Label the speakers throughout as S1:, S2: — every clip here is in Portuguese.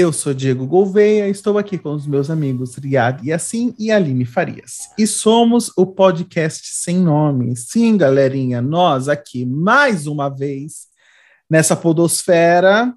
S1: Eu sou Diego Gouveia, estou aqui com os meus amigos Riad Yassin e Aline Farias. E somos o podcast Sem Nome. Sim, galerinha, nós aqui mais uma vez nessa podosfera,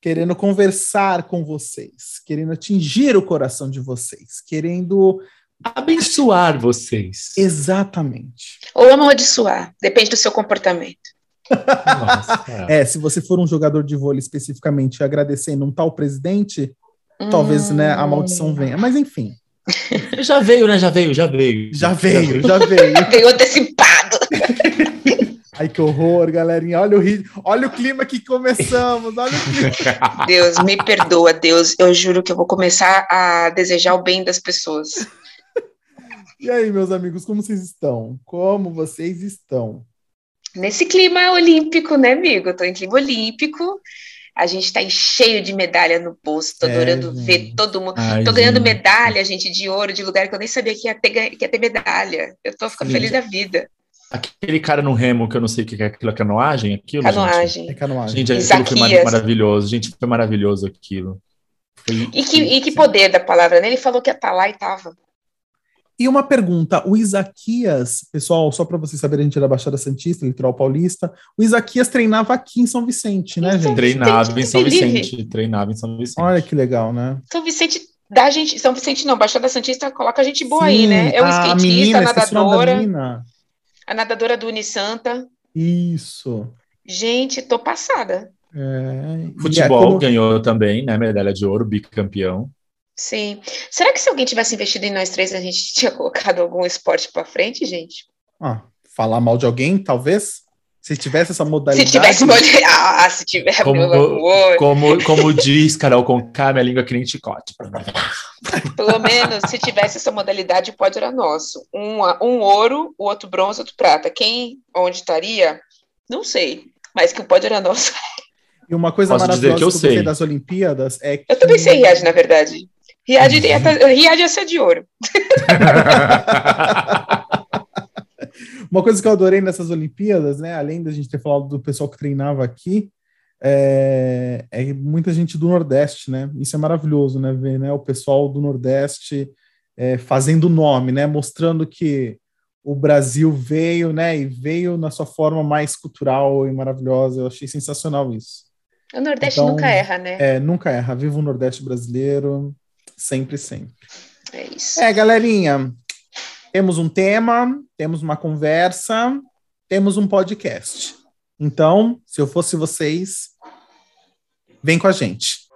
S1: querendo conversar com vocês, querendo atingir o coração de vocês, querendo
S2: abençoar vocês.
S1: Exatamente.
S3: Ou amaldiçoar, depende do seu comportamento.
S1: Nossa, é, se você for um jogador de vôlei especificamente agradecendo um tal presidente, hum. talvez né, a maldição venha. Mas enfim.
S2: Já veio, né? Já veio, já veio.
S1: Já veio, já veio.
S3: veio antecipado.
S1: Ai, que horror, galerinha. Olha o, olha o clima que começamos. Olha o clima.
S3: Deus, me perdoa, Deus. Eu juro que eu vou começar a desejar o bem das pessoas.
S1: E aí, meus amigos, como vocês estão? Como vocês estão?
S3: Nesse clima olímpico, né, amigo? Eu tô em clima olímpico. A gente tá cheio de medalha no bolso, tô é, adorando gente. ver todo mundo. Ai, tô ganhando gente. medalha, gente, de ouro, de lugar que eu nem sabia que ia ter, que ia ter medalha. Eu tô ficando feliz da vida.
S2: Aquele cara no remo, que eu não sei o que é aquilo, é canoagem? Aquilo,
S3: canoagem.
S2: Gente? É canoagem. Gente, aquilo foi mar maravilhoso. Gente, foi maravilhoso aquilo.
S3: Foi, e, que, e que poder da palavra, né? Ele falou que ia estar tá lá e tava.
S1: E uma pergunta, o Isaquias, pessoal, só para vocês saberem, a gente é da Baixada Santista, litoral paulista, o Isaquias treinava aqui em São Vicente, né, gente?
S2: Treinava em São Vicente, treinava em São Vicente.
S1: Olha que legal, né?
S3: São Vicente da gente, São Vicente não, Baixada Santista coloca a gente boa Sim, aí, né? É o skatista, a, menina, a nadadora, a nadadora do Unisanta.
S1: Isso.
S3: Gente, tô passada.
S2: É, Futebol como... ganhou também, né? Medalha de ouro, bicampeão.
S3: Sim. Será que se alguém tivesse investido em nós três, a gente tinha colocado algum esporte para frente, gente?
S1: Ah, falar mal de alguém, talvez? Se tivesse essa modalidade.
S3: Se tivesse Ah, se tiver,
S2: como. Como, como diz Carol com K, minha língua é que nem chicote.
S3: Pelo menos, se tivesse essa modalidade, pode era nosso. Um, um ouro, o outro bronze, outro prata. Quem, onde estaria? Não sei. Mas que o pódio era nosso.
S1: E uma coisa
S2: Posso maravilhosa que eu, sei.
S1: das Olimpíadas é que.
S3: Eu também sei Riad, na verdade. Riad, Riad ia ser de ouro.
S1: Uma coisa que eu adorei nessas Olimpíadas, né, além da gente ter falado do pessoal que treinava aqui, é, é, muita gente do Nordeste, né? Isso é maravilhoso, né? Ver né, o pessoal do Nordeste é, fazendo nome, né? Mostrando que o Brasil veio, né? E veio na sua forma mais cultural e maravilhosa. Eu achei sensacional isso.
S3: O Nordeste então, nunca erra, né?
S1: É, nunca erra. Viva o Nordeste brasileiro. Sempre, sempre.
S3: É isso.
S1: É, galerinha, temos um tema, temos uma conversa, temos um podcast. Então, se eu fosse vocês, vem com a gente.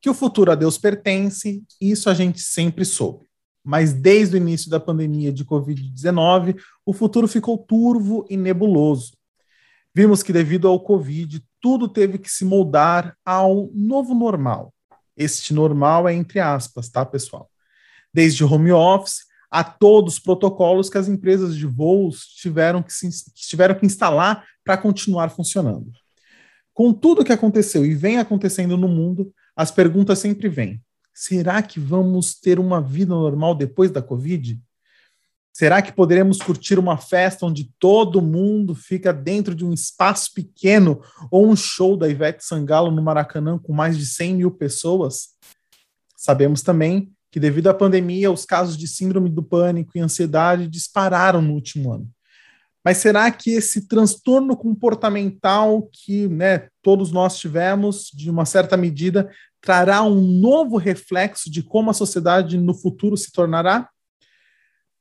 S1: Que o futuro a Deus pertence, isso a gente sempre soube. Mas desde o início da pandemia de Covid-19, o futuro ficou turvo e nebuloso. Vimos que, devido ao Covid, tudo teve que se moldar ao novo normal. Este normal é entre aspas, tá, pessoal? Desde home office a todos os protocolos que as empresas de voos tiveram que, se, tiveram que instalar para continuar funcionando. Com tudo que aconteceu e vem acontecendo no mundo, as perguntas sempre vêm. Será que vamos ter uma vida normal depois da Covid? Será que poderemos curtir uma festa onde todo mundo fica dentro de um espaço pequeno ou um show da Ivete Sangalo no Maracanã com mais de 100 mil pessoas? Sabemos também que, devido à pandemia, os casos de síndrome do pânico e ansiedade dispararam no último ano. Mas será que esse transtorno comportamental que né, todos nós tivemos, de uma certa medida, trará um novo reflexo de como a sociedade no futuro se tornará?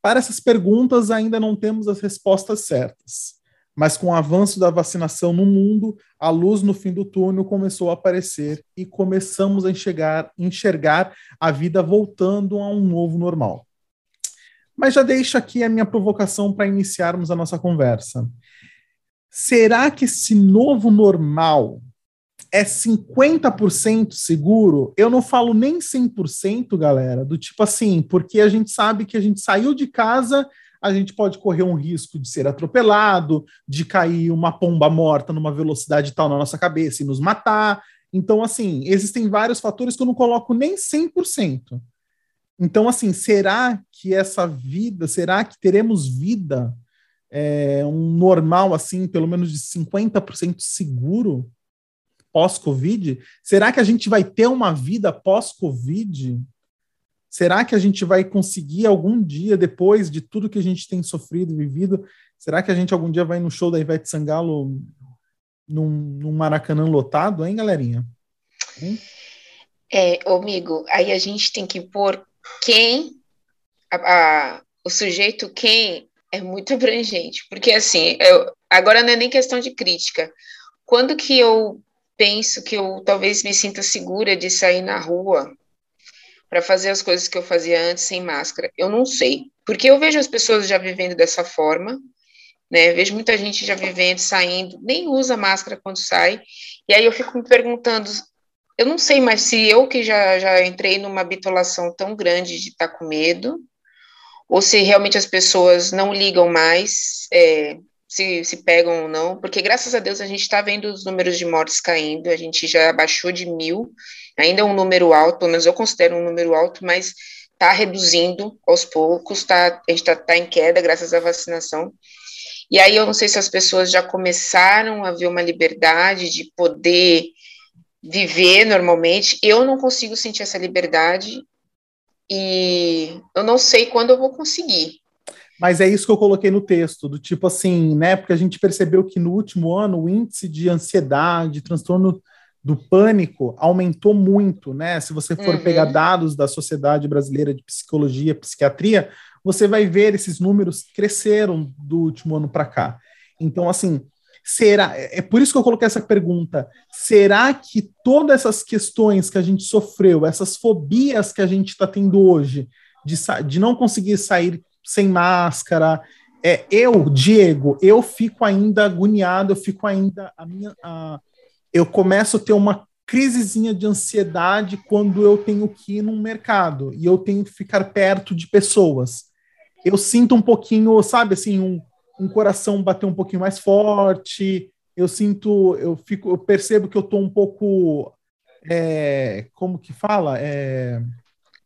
S1: Para essas perguntas, ainda não temos as respostas certas. Mas com o avanço da vacinação no mundo, a luz no fim do túnel começou a aparecer e começamos a enxergar, enxergar a vida voltando a um novo normal. Mas já deixo aqui a minha provocação para iniciarmos a nossa conversa. Será que esse novo normal é 50% seguro, eu não falo nem 100%, galera, do tipo assim, porque a gente sabe que a gente saiu de casa, a gente pode correr um risco de ser atropelado, de cair uma pomba morta numa velocidade tal na nossa cabeça e nos matar. Então, assim, existem vários fatores que eu não coloco nem 100%. Então, assim, será que essa vida, será que teremos vida é, um normal, assim, pelo menos de 50% seguro pós-Covid? Será que a gente vai ter uma vida pós-Covid? Será que a gente vai conseguir algum dia, depois de tudo que a gente tem sofrido e vivido, será que a gente algum dia vai no show da Ivete Sangalo num, num Maracanã lotado, hein, galerinha?
S3: Hein? É, amigo, aí a gente tem que pôr quem, a, a, o sujeito quem é muito abrangente, porque assim, eu, agora não é nem questão de crítica. Quando que eu penso que eu talvez me sinta segura de sair na rua para fazer as coisas que eu fazia antes sem máscara? Eu não sei, porque eu vejo as pessoas já vivendo dessa forma, né? Vejo muita gente já vivendo, saindo, nem usa máscara quando sai, e aí eu fico me perguntando, eu não sei mais se eu que já, já entrei numa bitolação tão grande de estar tá com medo, ou se realmente as pessoas não ligam mais, é, se, se pegam ou não, porque graças a Deus a gente está vendo os números de mortes caindo, a gente já abaixou de mil, ainda é um número alto, pelo menos eu considero um número alto, mas está reduzindo aos poucos, tá, a gente está tá em queda graças à vacinação. E aí eu não sei se as pessoas já começaram a ver uma liberdade de poder viver normalmente. Eu não consigo sentir essa liberdade e eu não sei quando eu vou conseguir.
S1: Mas é isso que eu coloquei no texto, do tipo assim, né? Porque a gente percebeu que no último ano o índice de ansiedade, transtorno do pânico aumentou muito, né? Se você for uhum. pegar dados da Sociedade Brasileira de Psicologia, Psiquiatria, você vai ver esses números cresceram do último ano para cá. Então, assim, será? É por isso que eu coloquei essa pergunta. Será que todas essas questões que a gente sofreu, essas fobias que a gente está tendo hoje, de, de não conseguir sair sem máscara, é, eu, Diego, eu fico ainda agoniado, eu fico ainda a minha, a, eu começo a ter uma crisezinha de ansiedade quando eu tenho que ir num mercado e eu tenho que ficar perto de pessoas. Eu sinto um pouquinho, sabe, assim, um, um coração bater um pouquinho mais forte. Eu sinto, eu fico, eu percebo que eu tô um pouco, é, como que fala, é,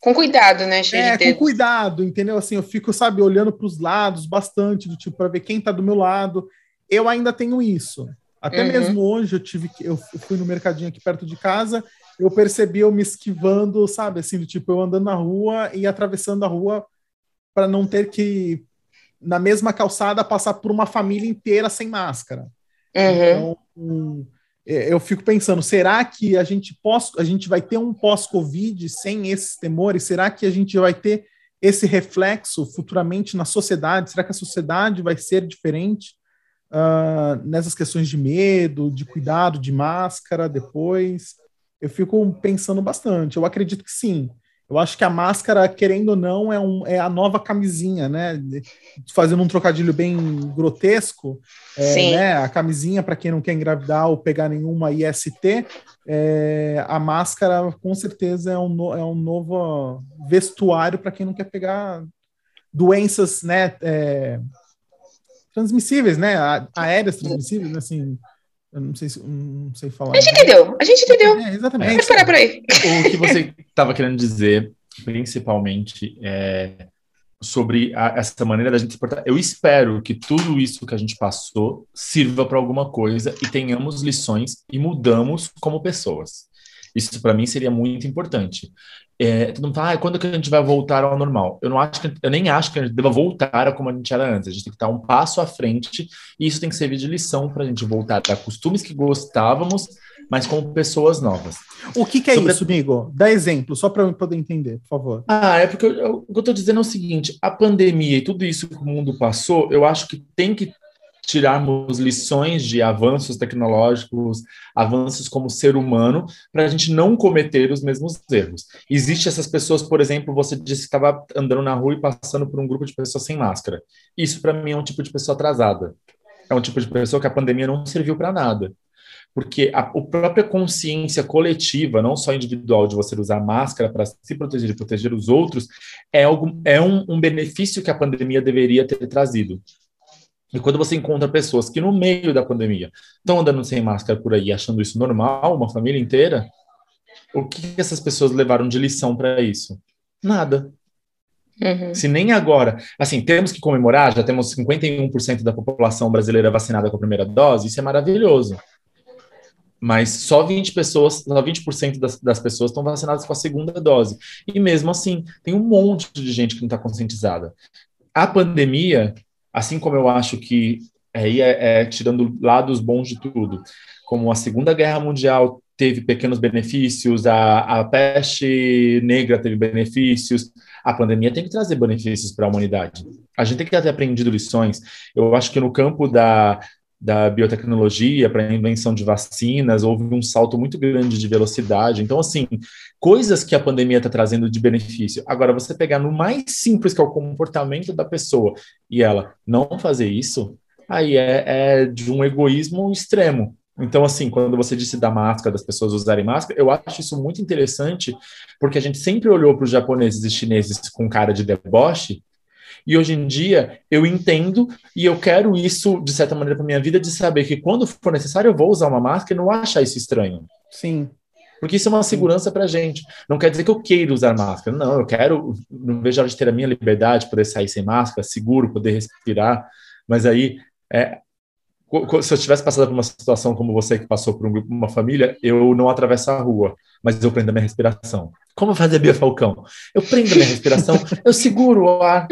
S3: com cuidado, né?
S1: Cheio é, com cuidado, entendeu? Assim, eu fico, sabe, olhando para os lados bastante, do tipo, para ver quem está do meu lado. Eu ainda tenho isso. Até uhum. mesmo hoje eu tive que eu fui no mercadinho aqui perto de casa, eu percebi eu me esquivando, sabe, assim, do tipo eu andando na rua e atravessando a rua para não ter que na mesma calçada passar por uma família inteira sem máscara. Uhum. Então, eu fico pensando, será que a gente pós, a gente vai ter um pós-Covid sem esses temores? Será que a gente vai ter esse reflexo futuramente na sociedade? Será que a sociedade vai ser diferente? uh, nessas questões de medo, de cuidado, de máscara depois. Eu fico pensando bastante. Eu acredito que sim. Eu acho que a máscara, querendo ou não, é, um, é a nova camisinha, né? Fazendo um trocadilho bem grotesco, é, né? a camisinha, para quem não quer engravidar ou pegar nenhuma IST, é, a máscara com certeza é um, é um novo vestuário para quem não quer pegar doenças, né? É, transmissíveis, né? Aéreas transmissíveis, né? assim. Eu não sei, não sei falar.
S3: A gente entendeu, a gente entendeu.
S1: É, exatamente.
S3: Vamos parar por aí.
S2: O que você estava querendo dizer, principalmente, é sobre a, essa maneira da gente se portar. Eu espero que tudo isso que a gente passou sirva para alguma coisa e tenhamos lições e mudamos como pessoas. Isso para mim seria muito importante. É, todo mundo fala, ah, quando que a gente vai voltar ao normal? Eu não acho que, eu nem acho que a gente deva voltar a como a gente era antes. A gente tem que estar um passo à frente e isso tem que servir de lição para a gente voltar a costumes que gostávamos, mas com pessoas novas.
S1: O que, que é Sobre... isso, amigo? Dá exemplo, só para eu poder entender, por favor.
S2: Ah, é porque eu, eu, o que eu estou dizendo é o seguinte: a pandemia e tudo isso que o mundo passou, eu acho que tem que tirarmos lições de avanços tecnológicos, avanços como ser humano, para a gente não cometer os mesmos erros. Existem essas pessoas, por exemplo, você disse que estava andando na rua e passando por um grupo de pessoas sem máscara. Isso, para mim, é um tipo de pessoa atrasada. É um tipo de pessoa que a pandemia não serviu para nada. Porque a, a própria consciência coletiva, não só individual, de você usar máscara para se proteger e proteger os outros, é, algo, é um, um benefício que a pandemia deveria ter trazido. E quando você encontra pessoas que no meio da pandemia estão andando sem máscara por aí, achando isso normal, uma família inteira, o que essas pessoas levaram de lição para isso? Nada. Uhum. Se nem agora, assim, temos que comemorar, já temos 51% da população brasileira vacinada com a primeira dose, isso é maravilhoso. Mas só 20 pessoas, só 20% das, das pessoas estão vacinadas com a segunda dose. E mesmo assim, tem um monte de gente que não está conscientizada. A pandemia, assim como eu acho que aí é, é, tirando lados bons de tudo, como a Segunda Guerra Mundial teve pequenos benefícios, a, a peste negra teve benefícios, a pandemia tem que trazer benefícios para a humanidade. A gente tem que ter aprendido lições. Eu acho que no campo da, da biotecnologia para a invenção de vacinas, houve um salto muito grande de velocidade. Então, assim, coisas que a pandemia está trazendo de benefício. Agora, você pegar no mais simples, que é o comportamento da pessoa, e ela não fazer isso, aí é, é de um egoísmo extremo. Então, assim, quando você disse da máscara, das pessoas usarem máscara, eu acho isso muito interessante, porque a gente sempre olhou para os japoneses e chineses com cara de deboche, e hoje em dia eu entendo e eu quero isso, de certa maneira, para minha vida, de saber que quando for necessário eu vou usar uma máscara e não achar isso estranho.
S1: Sim.
S2: Porque isso é uma segurança para a gente. Não quer dizer que eu queira usar máscara. Não, eu quero, não vejo a hora de ter a minha liberdade, poder sair sem máscara, seguro, poder respirar. Mas aí, é, se eu tivesse passado por uma situação como você que passou por um grupo, uma família, eu não atravesso a rua, mas eu prendo a minha respiração. Como fazer Bia Falcão? Eu prendo a minha respiração, eu seguro o ar,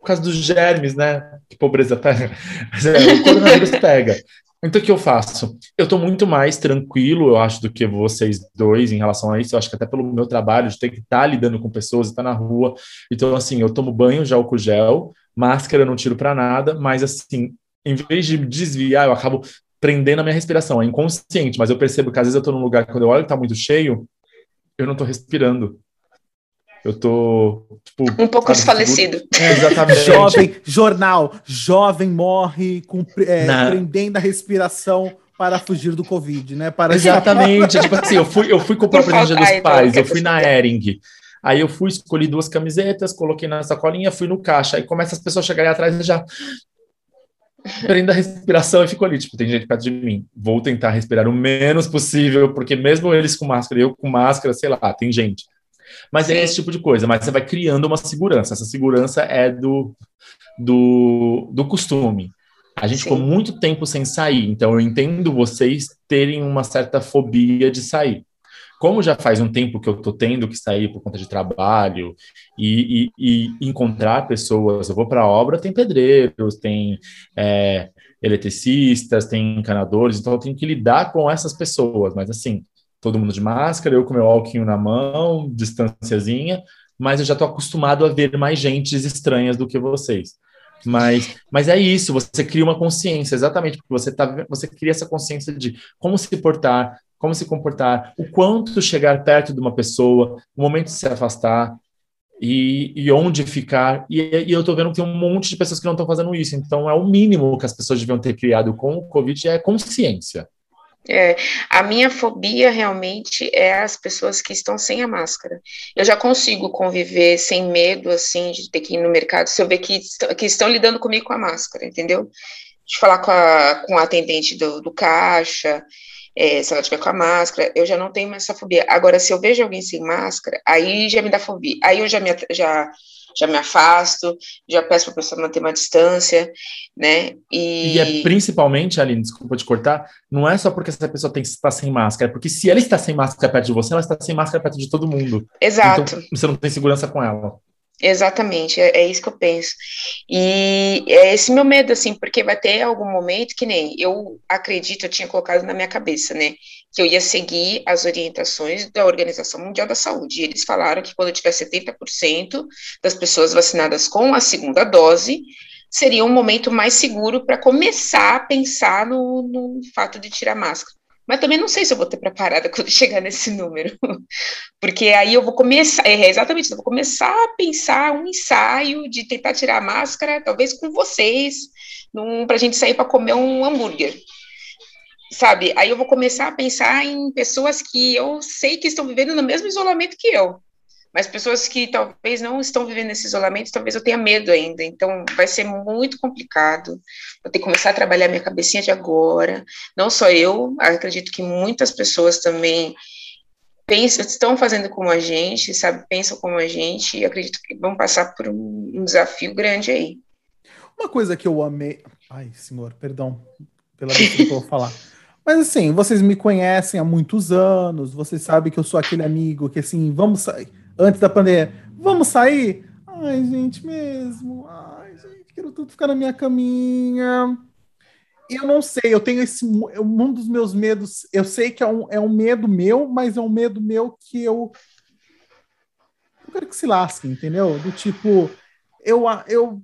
S2: por causa dos germes, né? Que pobreza pega. Mas é, o coronavírus pega. Então, o que eu faço? Eu estou muito mais tranquilo, eu acho, do que vocês dois em relação a isso. Eu acho que até pelo meu trabalho, de ter que estar tá lidando com pessoas, estar tá na rua. Então, assim, eu tomo banho já com gel, máscara eu não tiro para nada, mas, assim, em vez de desviar, eu acabo prendendo a minha respiração. É inconsciente, mas eu percebo que às vezes eu estou num lugar quando eu olho que está muito cheio, eu não estou respirando. Eu tô, tipo.
S3: Um pouco desfalecido.
S1: É, exatamente. Jovem, jornal, jovem morre com, é, prendendo a respiração para fugir do Covid, né? Para
S2: exatamente. tipo assim, eu fui, eu fui comprar o presente dos então, pais, eu fui na Ering. Aí eu fui, escolhi duas camisetas, coloquei na sacolinha, fui no caixa. Aí começa as pessoas a chegarem atrás e já prendo a respiração e fico ali, tipo, tem gente perto de mim. Vou tentar respirar o menos possível, porque mesmo eles com máscara e eu com máscara, sei lá, tem gente. Mas Sim. é esse tipo de coisa, mas você vai criando uma segurança. Essa segurança é do, do, do costume. A gente Sim. ficou muito tempo sem sair, então eu entendo vocês terem uma certa fobia de sair. Como já faz um tempo que eu tô tendo que sair por conta de trabalho e, e, e encontrar pessoas, eu vou para a obra, tem pedreiros, tem é, eletricistas, tem encanadores, então eu tenho que lidar com essas pessoas, mas assim, todo mundo de máscara, eu com meu álcool na mão, distânciazinha, mas eu já estou acostumado a ver mais gentes estranhas do que vocês. Mas, mas é isso, você cria uma consciência, exatamente, porque você, tá, você cria essa consciência de como se portar, como se comportar, o quanto chegar perto de uma pessoa, o momento de se afastar e, e onde ficar. E, e eu estou vendo que tem um monte de pessoas que não estão fazendo isso. Então, é o mínimo que as pessoas deviam ter criado com o Covid, é consciência.
S3: É, a minha fobia realmente é as pessoas que estão sem a máscara. Eu já consigo conviver sem medo, assim, de ter que ir no mercado, se eu ver que, que estão lidando comigo com a máscara, entendeu? De falar com a, com a atendente do, do caixa, é, se ela tiver com a máscara, eu já não tenho mais essa fobia. Agora, se eu vejo alguém sem máscara, aí já me dá fobia. Aí eu já me, já, já me afasto, já peço para a pessoa manter uma distância, né?
S2: E... e é principalmente, Aline, desculpa te cortar, não é só porque essa pessoa tem que estar sem máscara, é porque se ela está sem máscara perto de você, ela está sem máscara perto de todo mundo.
S3: Exato.
S2: Então você não tem segurança com ela.
S3: Exatamente, é, é, isso que eu penso. E é esse meu medo, assim, porque vai ter algum momento que nem eu acredito, eu tinha colocado na minha cabeça, né, que eu ia seguir as orientações da Organização Mundial da Saúde. E eles falaram que quando tiver 70% das pessoas vacinadas com a segunda dose, seria um momento mais seguro para começar a pensar no, no fato de tirar máscara. Mas também não sei se eu vou ter preparada quando chegar nesse número. Porque aí eu vou começar, é exatamente, eu vou começar a pensar um ensaio de tentar tirar a máscara, talvez com vocês, para a gente sair para comer um hambúrguer. Sabe? Aí eu vou começar a pensar em pessoas que eu sei que estão vivendo no mesmo isolamento que eu mas pessoas que talvez não estão vivendo esse isolamento, talvez eu tenha medo ainda, então vai ser muito complicado, vou ter que começar a trabalhar minha cabecinha de agora, não só eu, acredito que muitas pessoas também pensam, estão fazendo como a gente, sabe, pensam como a gente, e acredito que vão passar por um, um desafio grande aí.
S1: Uma coisa que eu amei. Ai, senhor, perdão pela vez que eu vou falar. Mas assim, vocês me conhecem há muitos anos, vocês sabem que eu sou aquele amigo que assim, vamos sair. Antes da pandemia, vamos sair? Ai, gente, mesmo. Ai, gente, quero tudo ficar na minha caminha eu não sei, eu tenho esse. Um dos meus medos, eu sei que é um, é um medo meu, mas é um medo meu que eu. Eu quero que se lasque, entendeu? Do tipo, eu, eu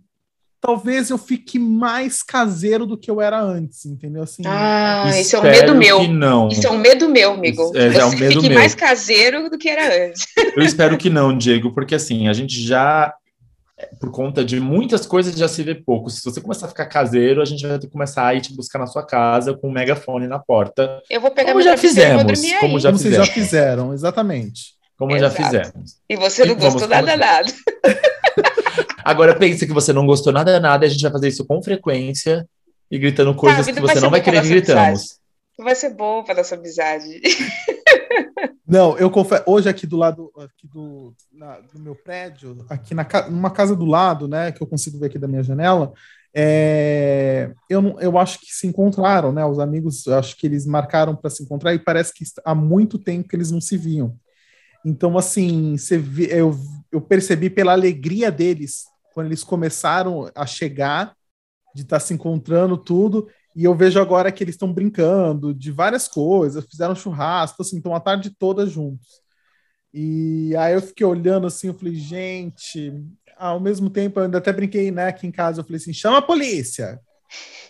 S1: talvez eu fique mais caseiro do que eu era antes, entendeu? Assim,
S3: ah, isso é um medo meu. Não. Isso é um medo meu, amigo. É, é um medo fique meu. mais caseiro do que era antes.
S2: Eu espero que não, Diego, porque assim, a gente já por conta de muitas coisas já se vê pouco. Se você começar a ficar caseiro, a gente vai ter que começar a ir te buscar na sua casa com um megafone na porta.
S3: Eu vou pegar
S2: como já fizemos,
S1: como já como vocês já fizeram, exatamente.
S2: Como Exato. já fizemos.
S3: E você não e gostou nada nada.
S2: Agora pense que você não gostou nada nada, e a gente vai fazer isso com frequência e gritando coisas que você não vai querer que gritamos.
S3: Vai ser bom para nossa amizade.
S1: Não, eu confesso, hoje aqui do lado aqui do, na, do meu prédio, aqui na numa casa do lado, né, que eu consigo ver aqui da minha janela, é, eu, eu acho que se encontraram, né? Os amigos, acho que eles marcaram para se encontrar e parece que há muito tempo que eles não se viam. Então, assim, você eu, eu percebi pela alegria deles quando eles começaram a chegar, de estar tá se encontrando tudo, e eu vejo agora que eles estão brincando de várias coisas, fizeram churrasco, assim, estão a tarde toda juntos. E aí eu fiquei olhando assim, eu falei, gente, ao mesmo tempo eu ainda até brinquei, né, aqui em casa, eu falei assim, chama a polícia.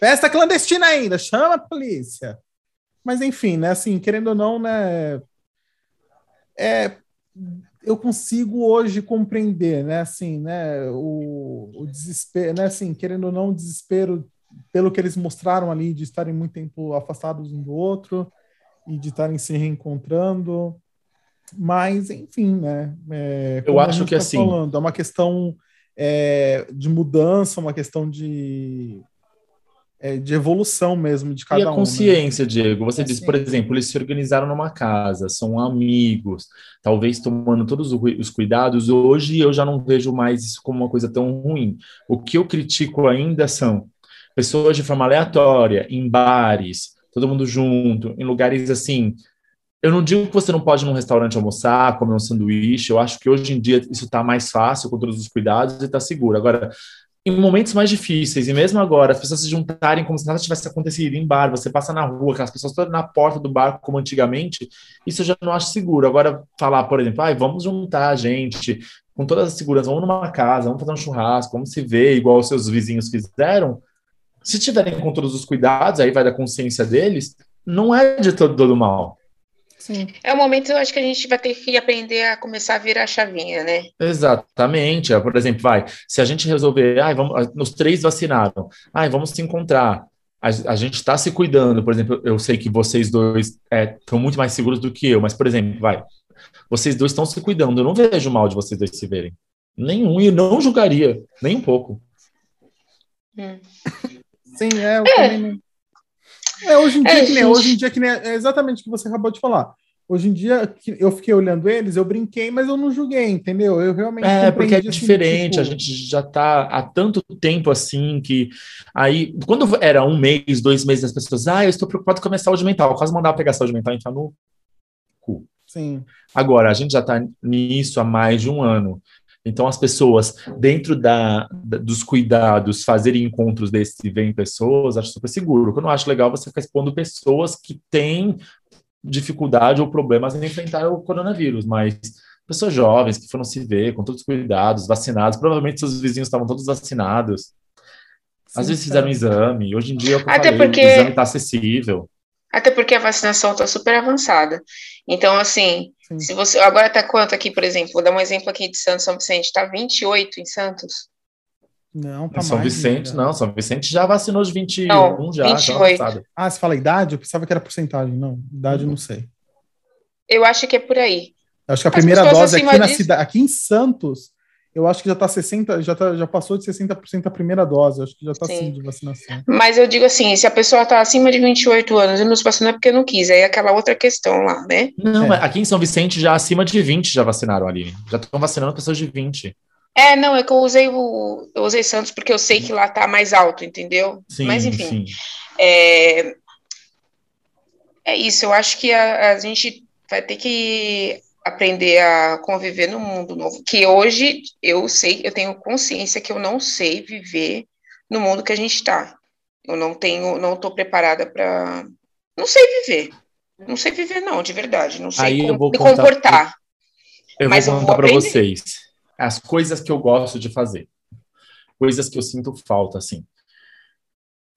S1: Festa clandestina ainda, chama a polícia. Mas enfim, né, assim, querendo ou não, né, é, eu consigo hoje compreender, né, assim, né, o, o desespero, né, assim, querendo ou não, o desespero pelo que eles mostraram ali, de estarem muito tempo afastados um do outro e de estarem se reencontrando. Mas, enfim, né?
S2: É, Eu acho que tá assim. Falando,
S1: é uma questão é, de mudança, uma questão de, é, de evolução mesmo de cada um. E
S2: a né? consciência, né? Diego. Você disse, por exemplo, eles se organizaram numa casa, são amigos, talvez tomando todos os cuidados. Hoje eu já não vejo mais isso como uma coisa tão ruim. O que eu critico ainda são pessoas de forma aleatória, em bares, todo mundo junto, em lugares assim. Eu não digo que você não pode ir num restaurante almoçar, comer um sanduíche. Eu acho que hoje em dia isso está mais fácil, com todos os cuidados, e está seguro. Agora, em momentos mais difíceis, e mesmo agora, as pessoas se juntarem como se nada tivesse acontecido em bar, você passa na rua, aquelas pessoas todas na porta do bar, como antigamente, isso eu já não acho seguro. Agora, falar, por exemplo, ah, vamos juntar a gente, com toda a segurança, vamos numa casa, vamos fazer um churrasco, vamos se ver, igual os seus vizinhos fizeram, se tiverem com todos os cuidados, aí vai da consciência deles, não é de todo, todo mal.
S3: Sim. É o momento, eu acho que a gente vai ter que aprender a começar a virar a chavinha, né?
S2: Exatamente. Por exemplo, vai, se a gente resolver, ai, vamos, os três vacinaram, ai, vamos se encontrar. A, a gente está se cuidando, por exemplo, eu sei que vocês dois estão é, muito mais seguros do que eu, mas, por exemplo, vai, vocês dois estão se cuidando, eu não vejo mal de vocês dois se verem. Nenhum, e não julgaria, nem um pouco.
S1: Hum. Sim, é, eu é. também. É, hoje em dia, é, que nem, hoje em dia que nem, é exatamente o que você acabou de falar. Hoje em dia, eu fiquei olhando eles, eu brinquei, mas eu não julguei, entendeu? Eu realmente.
S2: É, porque é assim, diferente, tipo... a gente já está há tanto tempo assim que. Aí, quando era um mês, dois meses, as pessoas, ah, eu estou preocupado com a minha saúde mental, eu quase mandava pegar a saúde mental e entrar no cu.
S1: Sim.
S2: Agora, a gente já está nisso há mais de um ano. Então, as pessoas, dentro da, da, dos cuidados, fazerem encontros desses e verem pessoas, acho super seguro. O que eu não acho legal é você ficar expondo pessoas que têm dificuldade ou problemas em enfrentar o coronavírus, mas pessoas jovens que foram se ver com todos os cuidados, vacinados, provavelmente seus vizinhos estavam todos vacinados. Às Sim, vezes fizeram um exame, hoje em dia é
S3: Até
S2: falei,
S3: porque...
S2: o exame está acessível.
S3: Até porque a vacinação está super avançada. Então, assim, Sim. se você. Agora está quanto aqui, por exemplo? Vou dar um exemplo aqui de Santos, São Vicente. Está 28 em Santos?
S1: Não, tá
S2: São
S1: mais,
S2: Vicente, não. São Vicente já vacinou os 21 não, já.
S3: 28.
S1: Já ah, você fala idade? Eu pensava que era porcentagem. Não, idade uhum. não sei.
S3: Eu acho que é por aí.
S1: Eu acho que a primeira dose aqui, na cidade, aqui em Santos eu acho que já está 60, já, tá, já passou de 60% a primeira dose, acho que já está sim de vacinação.
S3: Mas eu digo assim, se a pessoa está acima de 28 anos e não se vacinou é porque não quis, aí é aquela outra questão lá, né?
S2: Não, é. aqui em São Vicente já acima de 20 já vacinaram ali, já estão vacinando pessoas de 20.
S3: É, não, é que eu usei o eu usei Santos porque eu sei que lá está mais alto, entendeu?
S2: Sim,
S3: Mas enfim,
S2: sim.
S3: É, é isso, eu acho que a, a gente vai ter que aprender a conviver no mundo novo. Que hoje eu sei, eu tenho consciência que eu não sei viver no mundo que a gente está. Eu não tenho, não estou preparada para, não sei viver. Não sei viver não, de verdade. Não sei
S2: Aí
S3: como, me comportar.
S2: Eu Mas vou contar para vocês as coisas que eu gosto de fazer, coisas que eu sinto falta, assim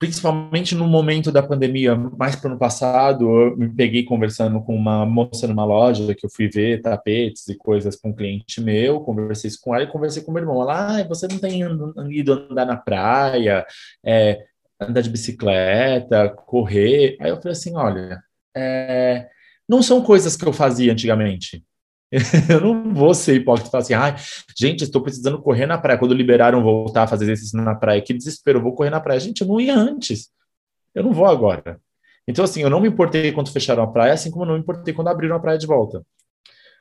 S2: principalmente no momento da pandemia, mais para o ano passado, eu me peguei conversando com uma moça numa loja que eu fui ver tapetes e coisas com um cliente meu, conversei com ela e conversei com meu irmão. Ela, ah, você não tem ido andar na praia, é, andar de bicicleta, correr. Aí eu falei assim, olha, é, não são coisas que eu fazia antigamente. eu não vou ser hipócrita e falar assim, ai, gente, estou precisando correr na praia. Quando liberaram voltar a fazer exercício na praia, que desespero, vou correr na praia. Gente, eu não ia antes. Eu não vou agora. Então, assim, eu não me importei quando fecharam a praia, assim como eu não me importei quando abriram a praia de volta.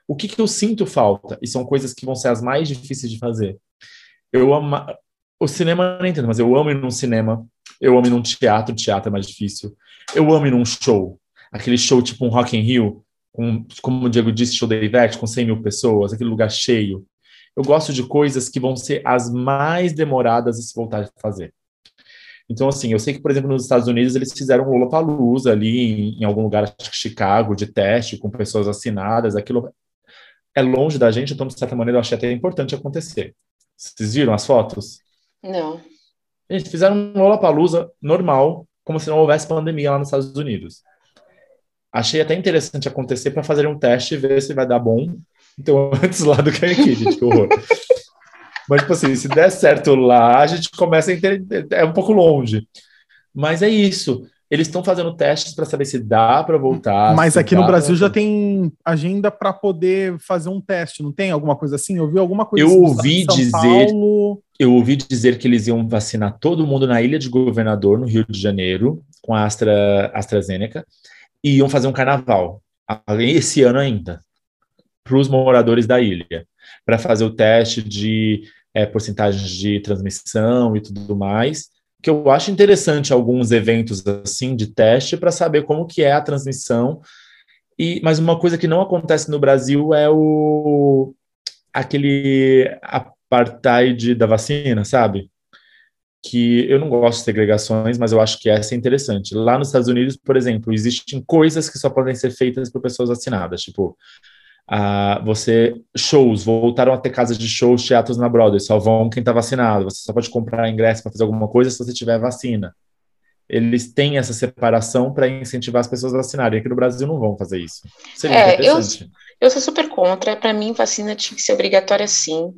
S2: O que, que eu sinto falta? E são coisas que vão ser as mais difíceis de fazer. Eu amo. O cinema não entendo, mas eu amo ir num cinema. Eu amo ir num teatro, teatro é mais difícil. Eu amo ir num show. Aquele show tipo um Rock in Rio, com, como o Diego disse, show da Ivete, com 100 mil pessoas, aquele lugar cheio. Eu gosto de coisas que vão ser as mais demoradas a se voltar a fazer. Então, assim, eu sei que, por exemplo, nos Estados Unidos eles fizeram um Lollapalooza ali em, em algum lugar, acho que Chicago, de teste, com pessoas assinadas. Aquilo é longe da gente, então, de certa maneira, eu achei até importante acontecer. Vocês viram as fotos?
S3: Não.
S2: Eles fizeram um Lollapalooza normal, como se não houvesse pandemia lá nos Estados Unidos achei até interessante acontecer para fazer um teste e ver se vai dar bom. Então, antes lá do que aqui, gente, que horror. Mas, tipo assim, se der certo lá, a gente começa a entender. É um pouco longe. Mas é isso. Eles estão fazendo testes para saber se dá para voltar.
S1: Mas aqui no Brasil já tem agenda para poder fazer um teste, não tem alguma coisa assim? Eu vi alguma coisa
S2: Eu assim, ouvi dizer. Paulo... Eu ouvi dizer que eles iam vacinar todo mundo na Ilha de Governador, no Rio de Janeiro, com a Astra, AstraZeneca e iam fazer um carnaval, esse ano ainda, para os moradores da ilha, para fazer o teste de é, porcentagens de transmissão e tudo mais, que eu acho interessante alguns eventos assim de teste para saber como que é a transmissão. E, mas uma coisa que não acontece no Brasil é o aquele apartheid da vacina, sabe? Que eu não gosto de segregações, mas eu acho que essa é interessante. Lá nos Estados Unidos, por exemplo, existem coisas que só podem ser feitas por pessoas assinadas, tipo, uh, você shows voltaram a ter casas de shows, teatros na Broadway, só vão quem está vacinado. Você só pode comprar ingresso para fazer alguma coisa se você tiver vacina. Eles têm essa separação para incentivar as pessoas a vacinarem. Aqui no Brasil não vão fazer isso.
S3: Seria é, eu, eu sou super contra. Para mim, vacina tinha que ser obrigatória sim.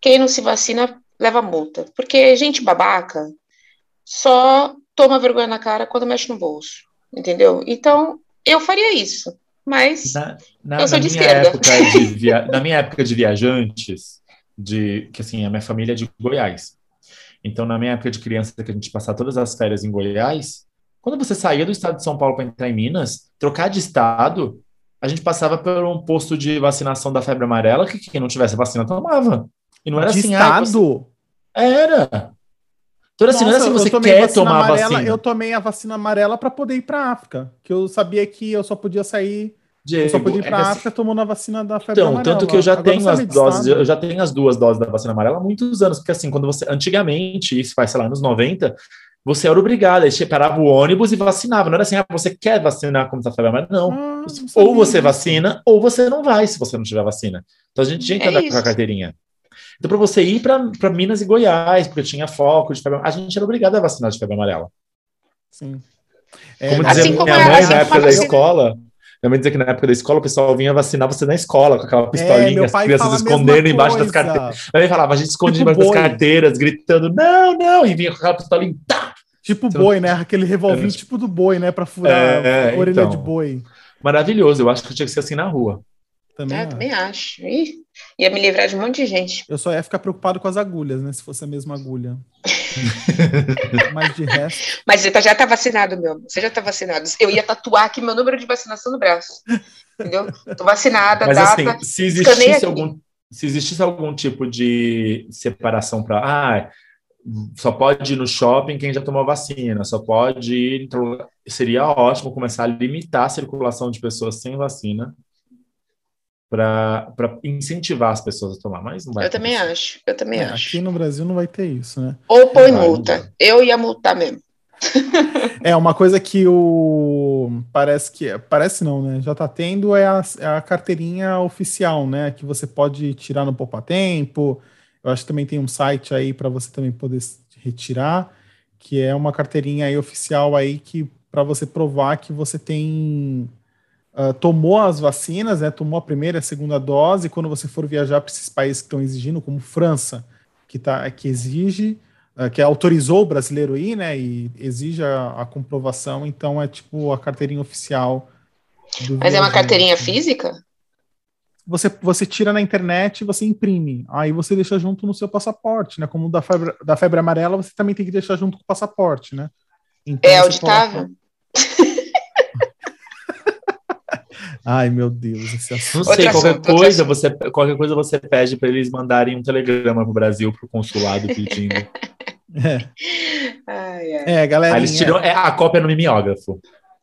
S3: Quem não se vacina leva multa. Porque gente babaca só toma vergonha na cara quando mexe no bolso. Entendeu? Então, eu faria isso. Mas na, na, eu sou de esquerda.
S2: De via... na minha época de viajantes, de que assim, a minha família é de Goiás. Então, na minha época de criança, que a gente passava todas as férias em Goiás, quando você saía do estado de São Paulo para entrar em Minas, trocar de estado, a gente passava por um posto de vacinação da febre amarela que quem não tivesse vacina tomava. E não era
S1: de
S2: assim,
S1: estado? Ah, você...
S2: Era. Então, assim, Nossa, não era assim, você quer tomar
S1: amarela,
S2: vacina.
S1: Eu tomei a vacina amarela para poder ir para África, que eu sabia que eu só podia sair Diego, eu só podia ir para é África assim, tomando a vacina da febre
S2: então,
S1: amarela.
S2: tanto que eu já Agora tenho as doses, eu já tenho as duas doses da vacina amarela há muitos anos, porque assim, quando você, antigamente, isso faz, sei lá, nos 90, você era obrigado, aí você parava o ônibus e vacinava, não era assim, ah, você quer vacinar contra a febre amarela? Não, ah, não ou você vacina, ou você não vai, se você não tiver vacina. Então a gente tinha que é andar isso. com a carteirinha. Então, para você ir para Minas e Goiás, porque tinha foco de febre a gente era obrigado a vacinar de febre amarela.
S1: Sim.
S2: É, como dizia assim minha mãe na época da escola, minha mãe dizia que na época da escola o pessoal vinha vacinar você na escola, com aquela é, pistolinha, é, as crianças escondendo embaixo das carteiras. Aí falava, a gente escondia tipo embaixo das carteiras, gritando, não, não, e vinha com aquela pistolinha, tá!
S1: Tipo você boi, né? Aquele revolvinho é, tipo do boi, né? Pra furar é, a orelha então, de boi.
S2: Maravilhoso, eu acho que tinha que ser assim na rua.
S3: Também, é, acho. também acho. Ih. Ia me livrar de um monte de gente.
S1: Eu só ia ficar preocupado com as agulhas, né? Se fosse a mesma agulha. Mas de resto.
S3: Mas você tá, já tá vacinado, meu. Você já tá vacinado. Eu ia tatuar aqui meu número de vacinação no braço. Entendeu? Tô vacinada,
S2: Mas,
S3: data.
S2: Assim, se existisse algum, se existisse algum tipo de separação para. Ah, só pode ir no shopping quem já tomou vacina, só pode ir. Seria ótimo começar a limitar a circulação de pessoas sem vacina para incentivar as pessoas a tomar, mas não vai
S3: Eu também isso. acho, eu também é, acho.
S1: Aqui no Brasil não vai ter isso, né?
S3: Ou põe multa. Eu ia multar mesmo.
S1: é, uma coisa que o. Parece que. Parece não, né? Já tá tendo é a, é a carteirinha oficial, né? Que você pode tirar no Poupa Tempo. Eu acho que também tem um site aí para você também poder retirar, que é uma carteirinha aí oficial aí que para você provar que você tem uh, tomou as vacinas, né, tomou a primeira e a segunda dose, quando você for viajar para esses países que estão exigindo, como França, que, tá, que exige, uh, que autorizou o brasileiro ir, né, e exige a, a comprovação, então é tipo a carteirinha oficial.
S3: Mas é uma carteirinha física?
S1: Você, você tira na internet e você imprime. Aí você deixa junto no seu passaporte, né? Como da febre, da febre amarela, você também tem que deixar junto com o passaporte, né?
S3: Então, é auditável? Coloca...
S1: Ai, meu Deus, esse
S2: assunto. Não sei, qualquer assunto, coisa, você, qualquer coisa você pede para eles mandarem um telegrama pro Brasil, pro consulado pedindo.
S1: É. Ai, ai. É, galera.
S2: eles tiram é, a cópia no mimeógrafo.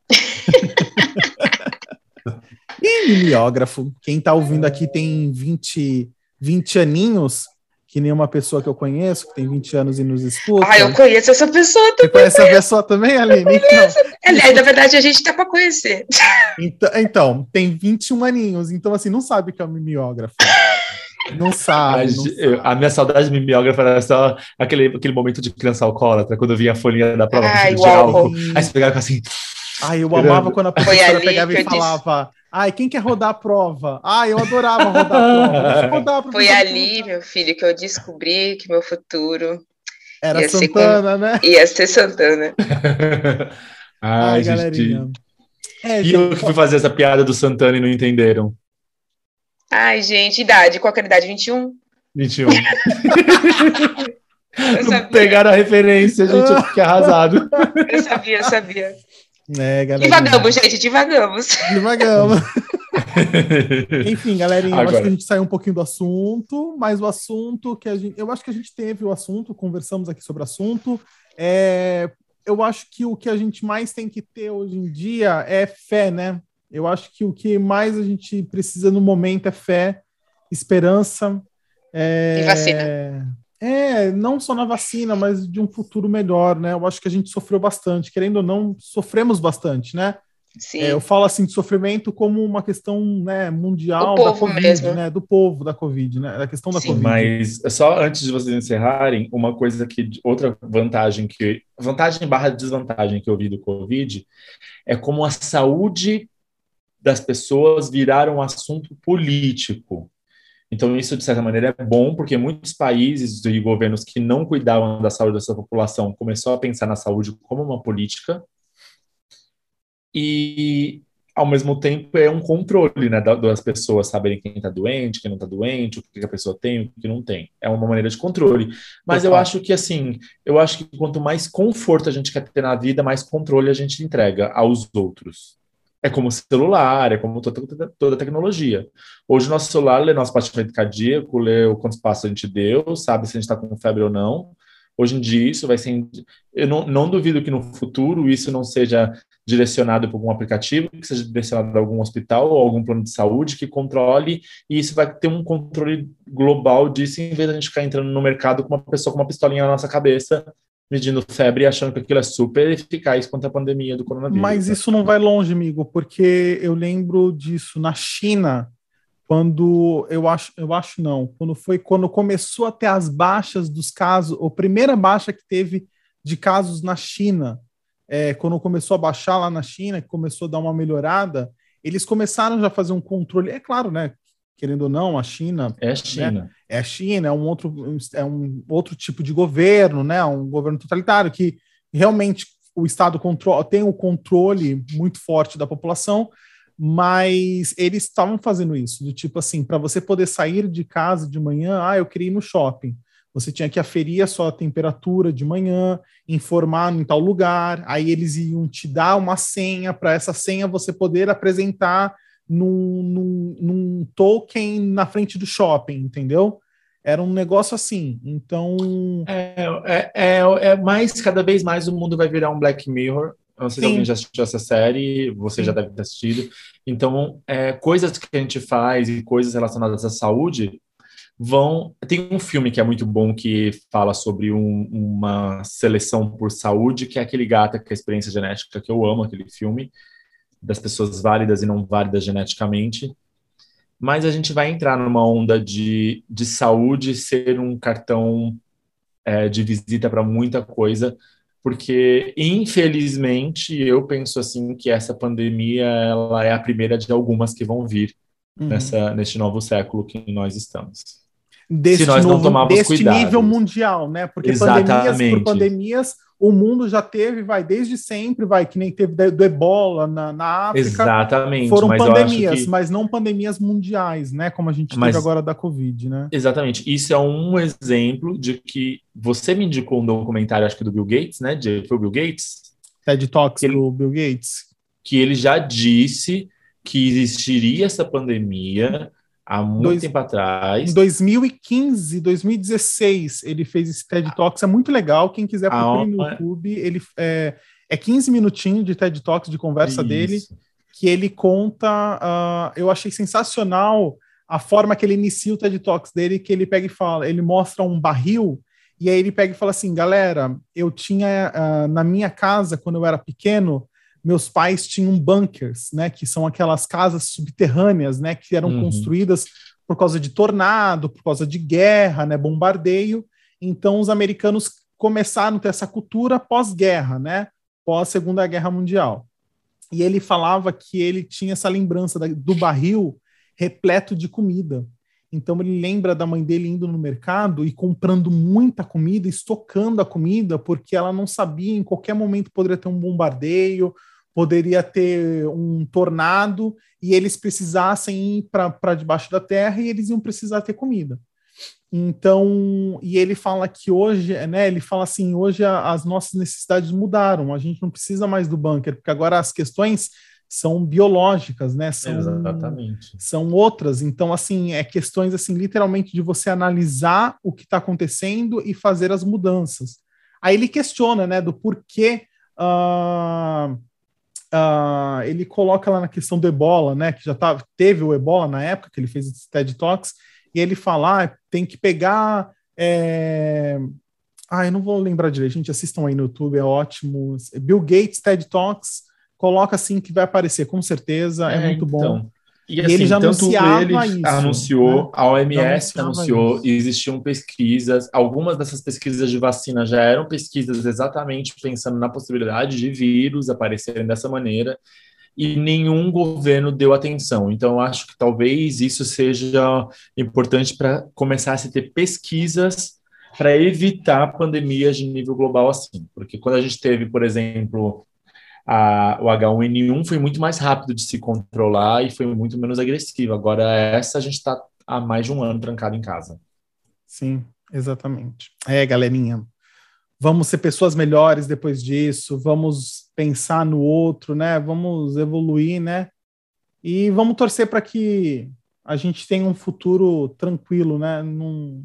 S1: e mimeógrafo? Quem tá ouvindo aqui tem 20, 20 aninhos, que nem uma pessoa que eu conheço, que tem 20 anos e nos escuta.
S3: Ah, eu conheço essa pessoa também. Você
S1: conhece essa pessoa também, Aline? Então,
S3: Aliás, na verdade, a gente tá para conhecer.
S1: Então, então, tem 21 aninhos, então assim, não sabe que é um mimeógrafo. Não sabe, não
S2: sabe. A minha saudade de mimeógrafo era só aquele, aquele momento de criança alcoólatra, quando eu via a folhinha da prova Ai, de álcool. Aí você pegava assim.
S1: Ai, eu amava quando a professora pegava e falava. Ai, quem quer rodar a prova? Ai, eu adorava rodar a prova. Rodar
S3: a Foi ali, meu filho, que eu descobri que meu futuro
S1: era Santana, com... né?
S3: Ia ser Santana.
S2: Ai, Ai galerinha. É, e eu que fui fazer essa piada do Santana e não entenderam.
S3: Ai, gente, idade, qual que era a idade? 21?
S2: 21. Pegaram a referência, gente, eu fiquei arrasado.
S3: Eu sabia, eu sabia.
S1: É,
S3: Divagamos, gente, divagamos.
S1: Divagamos. Enfim, galerinha, Agora. eu acho que a gente saiu um pouquinho do assunto, mas o assunto que a gente. Eu acho que a gente teve o assunto, conversamos aqui sobre o assunto. É, eu acho que o que a gente mais tem que ter hoje em dia é fé, né? Eu acho que o que mais a gente precisa no momento é fé, esperança. É...
S3: E vacina.
S1: É, não só na vacina, mas de um futuro melhor, né? Eu acho que a gente sofreu bastante, querendo ou não, sofremos bastante, né? É, eu falo assim de sofrimento como uma questão né, mundial da Covid, mesmo. né? Do povo da Covid, né? Da questão da Sim, Covid.
S2: Mas só antes de vocês encerrarem, uma coisa que outra vantagem que vantagem barra desvantagem que eu vi do Covid é como a saúde das pessoas viraram um assunto político. Então, isso, de certa maneira, é bom, porque muitos países e governos que não cuidavam da saúde da sua população começou a pensar na saúde como uma política, e ao mesmo tempo é um controle né, das pessoas saberem quem está doente, quem não está doente, o que a pessoa tem, o que não tem. É uma maneira de controle. Mas eu acho que assim, eu acho que quanto mais conforto a gente quer ter na vida, mais controle a gente entrega aos outros. É como celular, é como toda, toda tecnologia. Hoje o nosso celular lê nosso batimento cardíaco, lê o quantos passos a gente deu, sabe se a gente está com febre ou não. Hoje em dia isso vai ser. Eu não, não duvido que no futuro isso não seja direcionado por algum aplicativo, que seja direcionado a algum hospital ou algum plano de saúde que controle, e isso vai ter um controle global disso, em vez de a gente ficar entrando no mercado com uma pessoa com uma pistolinha na nossa cabeça, medindo febre e achando que aquilo é super eficaz contra a pandemia do coronavírus.
S1: Mas isso não vai longe, amigo, porque eu lembro disso na China, quando eu acho, eu acho não, quando foi quando começou a ter as baixas dos casos, a primeira baixa que teve de casos na China, é, quando começou a baixar lá na China, que começou a dar uma melhorada, eles começaram já a fazer um controle. É claro, né? Querendo ou não, a China.
S2: É a China.
S1: Né, é China, é um outro, é um outro tipo de governo, né? Um governo totalitário que realmente o Estado controla, tem o controle muito forte da população, mas eles estavam fazendo isso, do tipo assim, para você poder sair de casa de manhã, ah, eu queria ir no shopping. Você tinha que aferir a sua temperatura de manhã, informar em tal lugar, aí eles iam te dar uma senha, para essa senha você poder apresentar num, num, num token na frente do shopping, entendeu? Era um negócio assim. Então.
S2: É, é, é, é, mais, cada vez mais o mundo vai virar um Black Mirror. Eu não sei Sim. se alguém já assistiu essa série, você Sim. já deve ter assistido. Então, é, coisas que a gente faz e coisas relacionadas à saúde vão. Tem um filme que é muito bom que fala sobre um, uma seleção por saúde, que é aquele gata que é a experiência genética, que eu amo aquele filme, das pessoas válidas e não válidas geneticamente. Mas a gente vai entrar numa onda de, de saúde ser um cartão é, de visita para muita coisa porque infelizmente eu penso assim que essa pandemia ela é a primeira de algumas que vão vir uhum. nessa neste novo século que nós estamos.
S1: Deste Se nós novo, não tomarmos deste cuidado. nível mundial, né? Porque Exatamente. pandemias por pandemias o mundo já teve, vai, desde sempre, vai, que nem teve do ebola na, na África.
S2: Exatamente.
S1: Foram mas pandemias, que... mas não pandemias mundiais, né? Como a gente mas... teve agora da Covid, né?
S2: Exatamente. Isso é um exemplo de que você me indicou um documentário, acho que do Bill Gates, né? De, foi o Bill Gates?
S1: TED Talks ele, do Bill Gates.
S2: Que ele já disse que existiria essa pandemia há muito Dois, tempo atrás.
S1: Em 2015, 2016, ele fez esse TED Talks, é muito legal, quem quiser procurar no YouTube, ele é, é 15 minutinhos de TED Talks, de conversa Isso. dele, que ele conta, uh, eu achei sensacional a forma que ele inicia o TED Talks dele, que ele pega e fala, ele mostra um barril, e aí ele pega e fala assim, galera, eu tinha uh, na minha casa, quando eu era pequeno, meus pais tinham bunkers, né, que são aquelas casas subterrâneas, né, que eram uhum. construídas por causa de tornado, por causa de guerra, né, bombardeio. Então os americanos começaram a ter essa cultura pós-guerra, né, pós Segunda Guerra Mundial. E ele falava que ele tinha essa lembrança da, do barril repleto de comida. Então ele lembra da mãe dele indo no mercado e comprando muita comida, estocando a comida, porque ela não sabia em qualquer momento poderia ter um bombardeio, poderia ter um tornado e eles precisassem ir para debaixo da terra e eles iam precisar ter comida. Então, e ele fala que hoje, né, ele fala assim, hoje as nossas necessidades mudaram, a gente não precisa mais do bunker, porque agora as questões são biológicas, né? São,
S2: Exatamente.
S1: São outras. Então, assim, é questões assim, literalmente de você analisar o que está acontecendo e fazer as mudanças. Aí ele questiona, né, do porquê uh, uh, ele coloca lá na questão do ebola, né? Que já tava, teve o ebola na época que ele fez esse TED Talks, e ele fala: ah, tem que pegar. É... Ah, eu não vou lembrar direito, gente. Assistam aí no YouTube, é ótimo. Bill Gates TED Talks coloca assim que vai aparecer, com certeza, é, é muito então. bom.
S2: E, assim, ele já tanto ele isso, anunciou, né? a OMS anunciou, isso. existiam pesquisas, algumas dessas pesquisas de vacina já eram pesquisas exatamente pensando na possibilidade de vírus aparecerem dessa maneira, e nenhum governo deu atenção. Então, acho que talvez isso seja importante para começar a se ter pesquisas para evitar pandemias de nível global assim. Porque quando a gente teve, por exemplo, a, o H1N1 foi muito mais rápido de se controlar e foi muito menos agressivo. Agora, essa a gente está há mais de um ano trancado em casa.
S1: Sim, exatamente. É, galerinha, vamos ser pessoas melhores depois disso, vamos pensar no outro, né? Vamos evoluir, né? E vamos torcer para que a gente tenha um futuro tranquilo, né? Num,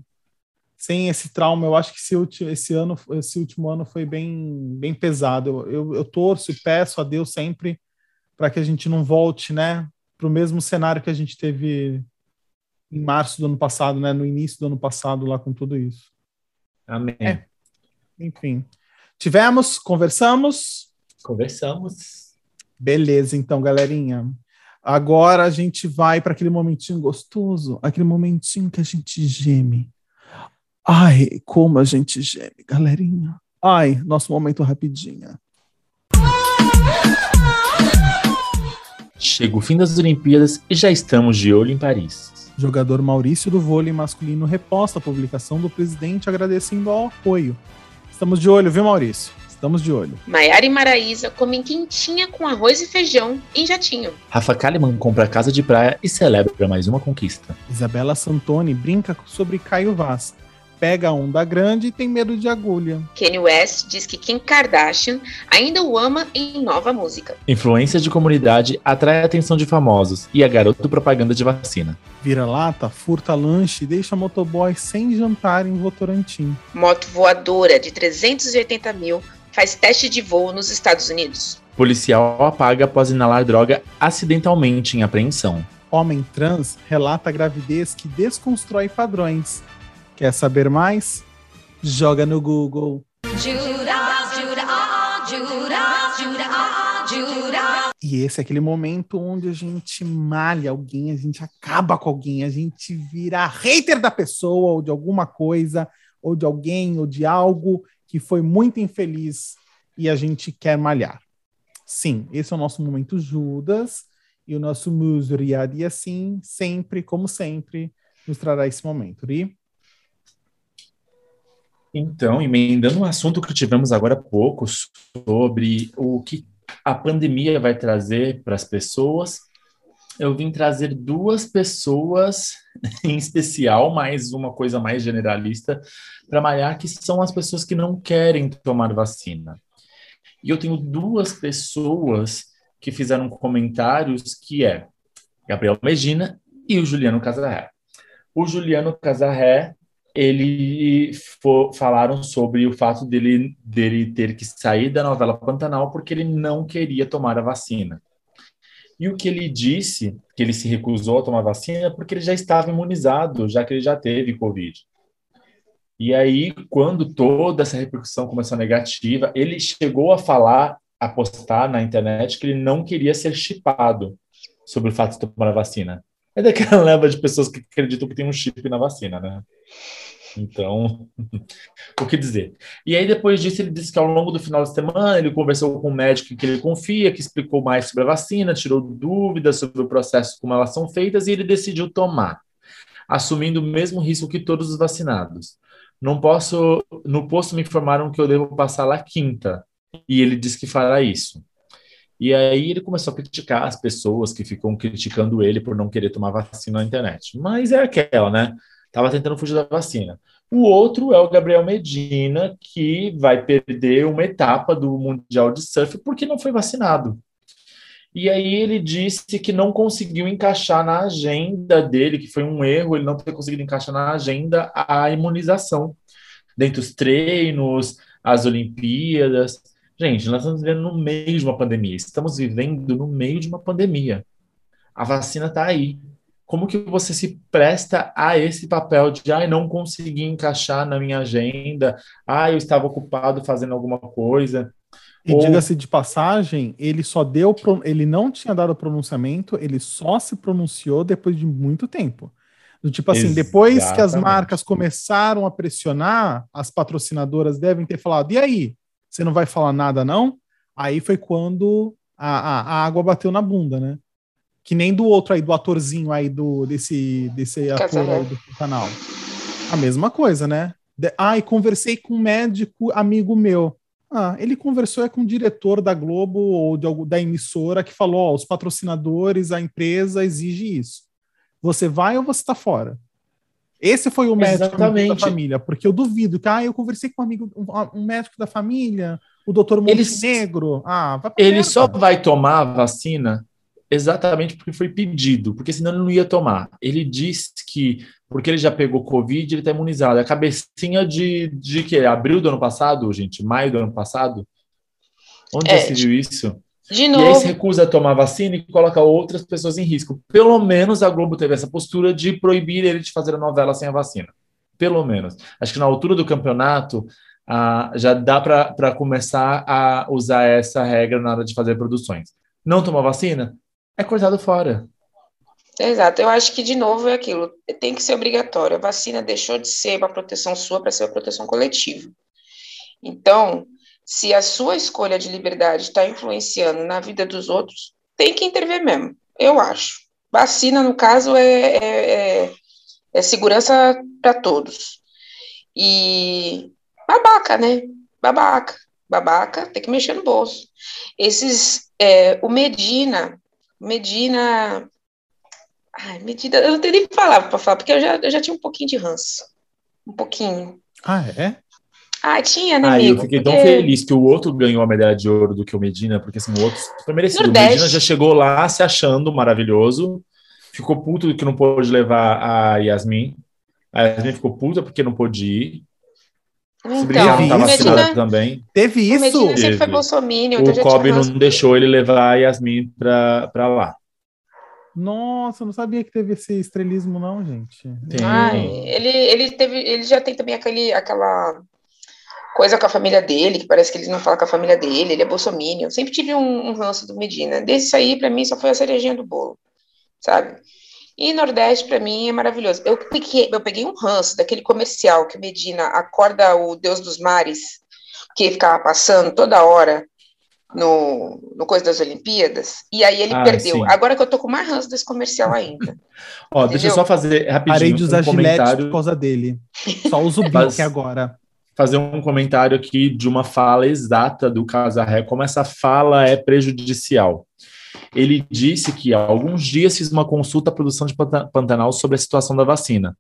S1: sem esse trauma, eu acho que esse, esse ano, esse último ano foi bem, bem pesado. Eu, eu, eu torço e peço a Deus sempre para que a gente não volte, né, para o mesmo cenário que a gente teve em março do ano passado, né, no início do ano passado lá com tudo isso.
S2: Amém. É.
S1: Enfim, tivemos, conversamos.
S2: Conversamos.
S1: Beleza, então, galerinha. Agora a gente vai para aquele momentinho gostoso, aquele momentinho que a gente geme Ai, como a gente geme, galerinha. Ai, nosso momento rapidinha.
S2: Chega o fim das Olimpíadas e já estamos de olho em Paris.
S1: Jogador Maurício do vôlei masculino reposta a publicação do presidente agradecendo ao apoio. Estamos de olho, viu, Maurício? Estamos de olho.
S3: Maiara e Maraísa comem quentinha com arroz e feijão em jatinho.
S2: Rafa Kalimann compra casa de praia e celebra mais uma conquista.
S1: Isabela Santoni brinca sobre Caio Vaz pega a onda grande e tem medo de agulha.
S3: Kanye West diz que Kim Kardashian ainda o ama em nova música.
S2: Influência de comunidade atrai a atenção de famosos e a garoto propaganda de vacina.
S1: Vira-lata, furta lanche e deixa motoboy sem jantar em Votorantim.
S3: Moto voadora de 380 mil faz teste de voo nos Estados Unidos.
S2: Policial apaga após inalar droga acidentalmente em apreensão.
S1: Homem trans relata gravidez que desconstrói padrões. Quer saber mais? Joga no Google. E esse é aquele momento onde a gente malha alguém, a gente acaba com alguém, a gente vira hater da pessoa ou de alguma coisa, ou de alguém, ou de algo que foi muito infeliz e a gente quer malhar. Sim, esse é o nosso momento Judas e o nosso Musriad, e assim, sempre, como sempre, nos trará esse momento. E
S2: então, emendando um assunto que tivemos agora há pouco sobre o que a pandemia vai trazer para as pessoas, eu vim trazer duas pessoas em especial, mais uma coisa mais generalista, para malhar, que são as pessoas que não querem tomar vacina. E eu tenho duas pessoas que fizeram comentários, que é Gabriel Medina e o Juliano Casarré. O Juliano Casarré ele for, falaram sobre o fato dele, dele ter que sair da novela Pantanal porque ele não queria tomar a vacina. E o que ele disse, que ele se recusou a tomar a vacina, porque ele já estava imunizado, já que ele já teve Covid. E aí, quando toda essa repercussão começou negativa, ele chegou a falar, a postar na internet que ele não queria ser chipado sobre o fato de tomar a vacina. É daquela leva de pessoas que acreditam que tem um chip na vacina, né? Então, o que dizer? E aí, depois disso, ele disse que ao longo do final de semana ele conversou com um médico que ele confia, que explicou mais sobre a vacina, tirou dúvidas sobre o processo, como elas são feitas, e ele decidiu tomar, assumindo o mesmo risco que todos os vacinados. Não posso, no posto me informaram que eu devo passar lá quinta, e ele disse que fará isso. E aí ele começou a criticar as pessoas que ficam criticando ele por não querer tomar vacina na internet. Mas é aquela, né? estava tentando fugir da vacina. O outro é o Gabriel Medina, que vai perder uma etapa do Mundial de Surf porque não foi vacinado. E aí ele disse que não conseguiu encaixar na agenda dele, que foi um erro ele não ter conseguido encaixar na agenda a imunização. Dentre os treinos, as Olimpíadas. Gente, nós estamos vivendo no meio de uma pandemia. Estamos vivendo no meio de uma pandemia. A vacina está aí como que você se presta a esse papel de ai, não consegui encaixar na minha agenda, ah, eu estava ocupado fazendo alguma coisa.
S1: E Ou... diga-se de passagem, ele só deu, ele não tinha dado pronunciamento, ele só se pronunciou depois de muito tempo. Do tipo assim, Exatamente. depois que as marcas começaram a pressionar, as patrocinadoras devem ter falado: e aí? Você não vai falar nada, não? Aí foi quando a, a, a água bateu na bunda, né? Que nem do outro aí, do atorzinho aí, do, desse, desse ator aí do canal. A mesma coisa, né? De, ah, e conversei com um médico amigo meu. Ah, ele conversou é com o diretor da Globo ou de, da emissora que falou: ó, os patrocinadores, a empresa exige isso. Você vai ou você está fora? Esse foi o médico da família, porque eu duvido que ah, eu conversei com um amigo, um, um médico da família, o doutor Montenegro. Ele, ah,
S2: ele só vai tomar a vacina exatamente porque foi pedido, porque senão ele não ia tomar. Ele disse que, porque ele já pegou Covid, ele está imunizado. A cabecinha de, de que? Abril do ano passado, gente? Maio do ano passado? Onde é, já se viu isso?
S3: De novo.
S2: E aí se recusa a tomar vacina e coloca outras pessoas em risco. Pelo menos a Globo teve essa postura de proibir ele de fazer a novela sem a vacina. Pelo menos. Acho que na altura do campeonato ah, já dá para começar a usar essa regra na hora de fazer produções. Não tomar vacina? é cortado fora.
S3: Exato, eu acho que de novo é aquilo, tem que ser obrigatório. A vacina deixou de ser uma proteção sua para ser uma proteção coletiva. Então, se a sua escolha de liberdade está influenciando na vida dos outros, tem que intervir mesmo, eu acho. Vacina, no caso, é, é, é, é segurança para todos. E babaca, né? Babaca. babaca, tem que mexer no bolso. Esses, é, o Medina, Medina, ai, Medina, eu não tenho nem palavra para falar, porque eu já, eu já tinha um pouquinho de ranço, um pouquinho.
S1: Ah, é?
S3: Ah, tinha, né,
S2: ah,
S3: amigo?
S2: eu fiquei tão feliz que o outro ganhou a medalha de ouro do que o Medina, porque assim, o outro super merecido. O Medina já chegou lá se achando maravilhoso, ficou puto que não pôde levar a Yasmin. A Yasmin ficou puta porque não pôde ir.
S3: Então,
S2: não tava Medina, também.
S1: Teve isso? O
S3: Medina sempre foi bolsominion.
S2: O então Kobe não deixou ele levar a Yasmin pra, pra lá.
S1: Nossa, eu não sabia que teve esse estrelismo, não, gente.
S3: Tem. Ah, ele, ele, teve, ele já tem também aquele, aquela coisa com a família dele, que parece que ele não fala com a família dele, ele é bolsominion. Sempre tive um, um ranço do Medina. Desse aí, para mim, só foi a cerejinha do bolo, sabe? E Nordeste, para mim, é maravilhoso. Eu peguei, eu peguei um ranço daquele comercial que Medina acorda o Deus dos Mares, que ficava passando toda hora no, no Coisa das Olimpíadas, e aí ele ah, perdeu. Sim. Agora que eu tô com mais ranço desse comercial ainda.
S2: Ó, deixa eu só fazer rapidinho
S1: Parei de usar um comentário por causa dele. Só uso o Bic agora
S2: fazer um comentário aqui de uma fala exata do Casarré, como essa fala é prejudicial. Ele disse que há alguns dias fiz uma consulta à produção de Pantanal sobre a situação da vacina,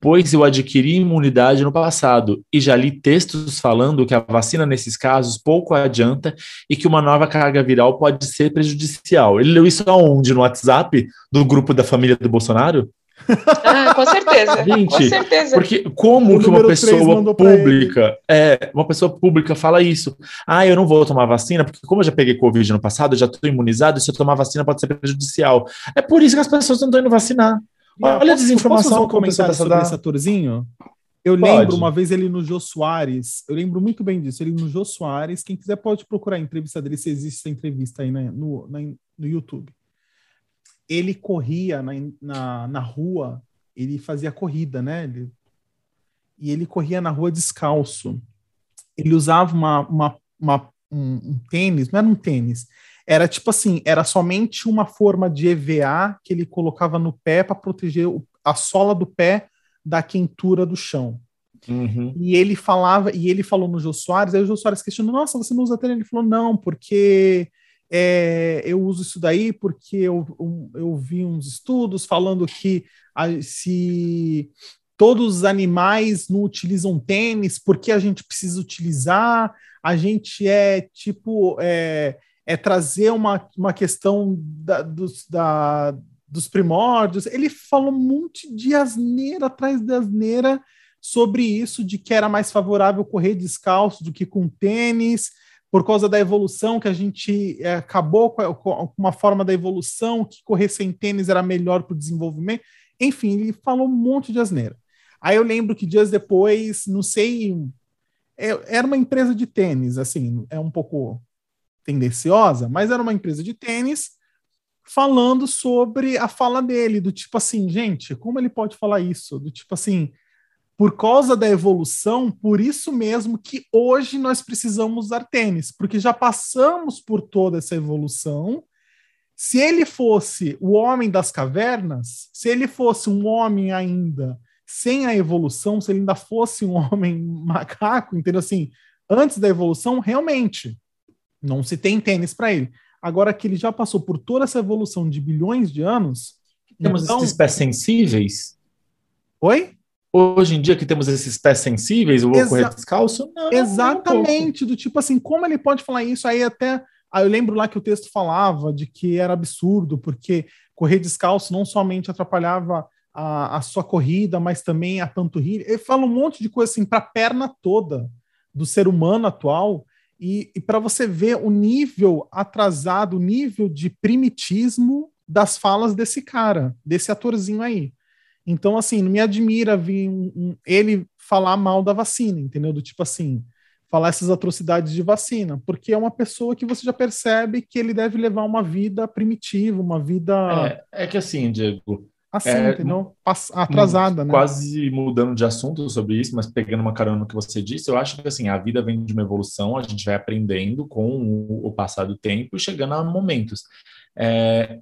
S2: pois eu adquiri imunidade no passado e já li textos falando que a vacina nesses casos pouco adianta e que uma nova carga viral pode ser prejudicial. Ele leu isso aonde? No WhatsApp do grupo da família do Bolsonaro?
S3: Ah, com certeza. Gente, com certeza.
S2: Porque como o que uma pessoa pública, é, uma pessoa pública fala isso? Ah, eu não vou tomar vacina, porque como eu já peguei Covid no passado, eu já estou imunizado, e se eu tomar vacina pode ser prejudicial. É por isso que as pessoas não estão indo vacinar. Olha posso, a desinformação
S1: posso um comentário sobre esse atorzinho? Eu pode. lembro uma vez ele no Jô Soares, eu lembro muito bem disso, ele no Jô Soares, quem quiser pode procurar a entrevista dele, se existe essa entrevista aí né, no, na, no YouTube ele corria na, na, na rua, ele fazia corrida, né? Ele, e ele corria na rua descalço. Ele usava uma, uma, uma um, um, tênis, não era um tênis, era tipo assim, era somente uma forma de EVA que ele colocava no pé para proteger o, a sola do pé da quentura do chão. Uhum. E ele falava, e ele falou no Jô Soares, aí o Jô Soares questionou, nossa, você não usa tênis? Ele falou, não, porque é, eu uso isso daí porque eu, eu vi uns estudos falando que a, se todos os animais não utilizam tênis, porque a gente precisa utilizar? A gente é tipo é, é trazer uma, uma questão da, dos, da, dos primórdios. Ele falou um monte de asneira atrás de asneira sobre isso, de que era mais favorável correr descalço do que com tênis por causa da evolução que a gente é, acabou com, uma forma da evolução que correr sem tênis era melhor para o desenvolvimento. Enfim, ele falou um monte de asneira. Aí eu lembro que dias depois, não sei, é, era uma empresa de tênis, assim, é um pouco tendenciosa, mas era uma empresa de tênis falando sobre a fala dele, do tipo assim, gente, como ele pode falar isso? Do tipo assim, por causa da evolução, por isso mesmo que hoje nós precisamos usar tênis, porque já passamos por toda essa evolução. Se ele fosse o homem das cavernas, se ele fosse um homem ainda sem a evolução, se ele ainda fosse um homem macaco, entendeu? Assim, antes da evolução, realmente não se tem tênis para ele. Agora que ele já passou por toda essa evolução de bilhões de anos.
S2: Temos então... esses pés sensíveis?
S1: Oi?
S2: Hoje em dia que temos esses pés sensíveis, o Exa correr descalço?
S1: Não, Exatamente, do tipo assim, como ele pode falar isso? Aí até, aí eu lembro lá que o texto falava de que era absurdo, porque correr descalço não somente atrapalhava a, a sua corrida, mas também a panturrilha. Ele fala um monte de coisa assim para a perna toda do ser humano atual, e, e para você ver o nível atrasado, o nível de primitismo das falas desse cara, desse atorzinho aí. Então, assim, não me admira vir um, um, ele falar mal da vacina, entendeu? Do tipo assim, falar essas atrocidades de vacina, porque é uma pessoa que você já percebe que ele deve levar uma vida primitiva, uma vida.
S2: É, é que assim, Diego.
S1: Assim, é, entendeu? Atrasada, né?
S2: Quase mudando de assunto sobre isso, mas pegando uma carona no que você disse, eu acho que assim, a vida vem de uma evolução, a gente vai aprendendo com o, o passar do tempo e chegando a momentos. É,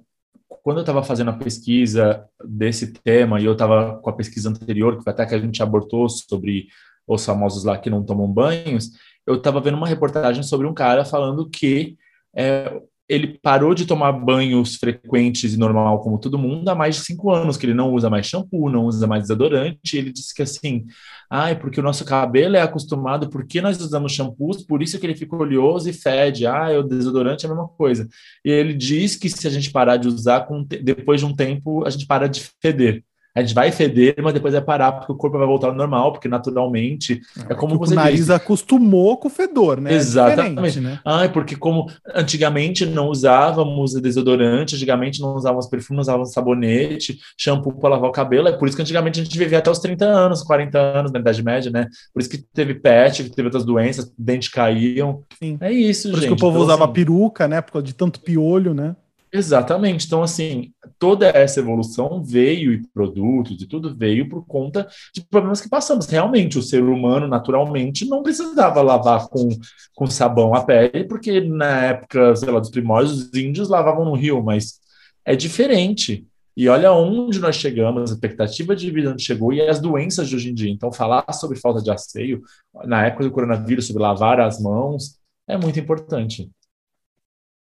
S2: quando eu estava fazendo a pesquisa desse tema, e eu estava com a pesquisa anterior, que até que a gente abordou sobre os famosos lá que não tomam banhos, eu estava vendo uma reportagem sobre um cara falando que é, ele parou de tomar banhos frequentes e normal como todo mundo há mais de cinco anos, que ele não usa mais shampoo, não usa mais desodorante. ele disse que assim, ah, é porque o nosso cabelo é acostumado, porque nós usamos shampoos, por isso que ele fica oleoso e fede. Ah, o desodorante é a mesma coisa. E ele diz que se a gente parar de usar, depois de um tempo, a gente para de feder a gente vai feder, mas depois vai parar, porque o corpo vai voltar ao normal, porque naturalmente é, é como você
S1: O nariz disse. acostumou com o fedor, né?
S2: É Exatamente. É né? Ah, porque como antigamente não usávamos desodorante, antigamente não usávamos perfume, não usávamos sabonete, shampoo para lavar o cabelo, é por isso que antigamente a gente vivia até os 30 anos, 40 anos, na Idade Média, né? Por isso que teve pet, que teve outras doenças, dentes caíam. Sim. É isso,
S1: por
S2: gente.
S1: Por isso que o povo então, usava assim, peruca, né? Por causa de tanto piolho, né?
S2: Exatamente. Então, assim, toda essa evolução veio e produtos e tudo veio por conta de problemas que passamos. Realmente, o ser humano, naturalmente, não precisava lavar com, com sabão a pele, porque na época, sei lá, dos primórdios, os índios lavavam no rio, mas é diferente. E olha onde nós chegamos, a expectativa de vida onde chegou e as doenças de hoje em dia. Então, falar sobre falta de asseio, na época do coronavírus, sobre lavar as mãos, é muito importante.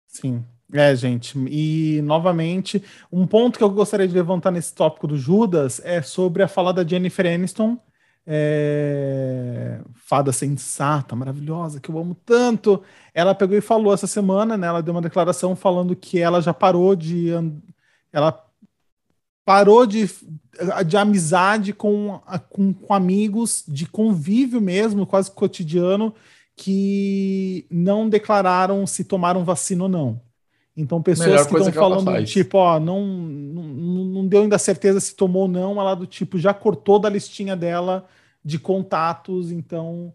S1: Sim, é, gente, e novamente, um ponto que eu gostaria de levantar nesse tópico do Judas é sobre a fala da Jennifer Aniston, é... fada sensata, maravilhosa, que eu amo tanto. Ela pegou e falou essa semana, né? Ela deu uma declaração falando que ela já parou de. Ela parou de, de amizade com, com, com amigos, de convívio mesmo, quase cotidiano, que não declararam se tomaram vacina ou não. Então, pessoas que estão falando, tipo, ó, não, não, não deu ainda certeza se tomou ou não, ela do tipo já cortou da listinha dela de contatos, então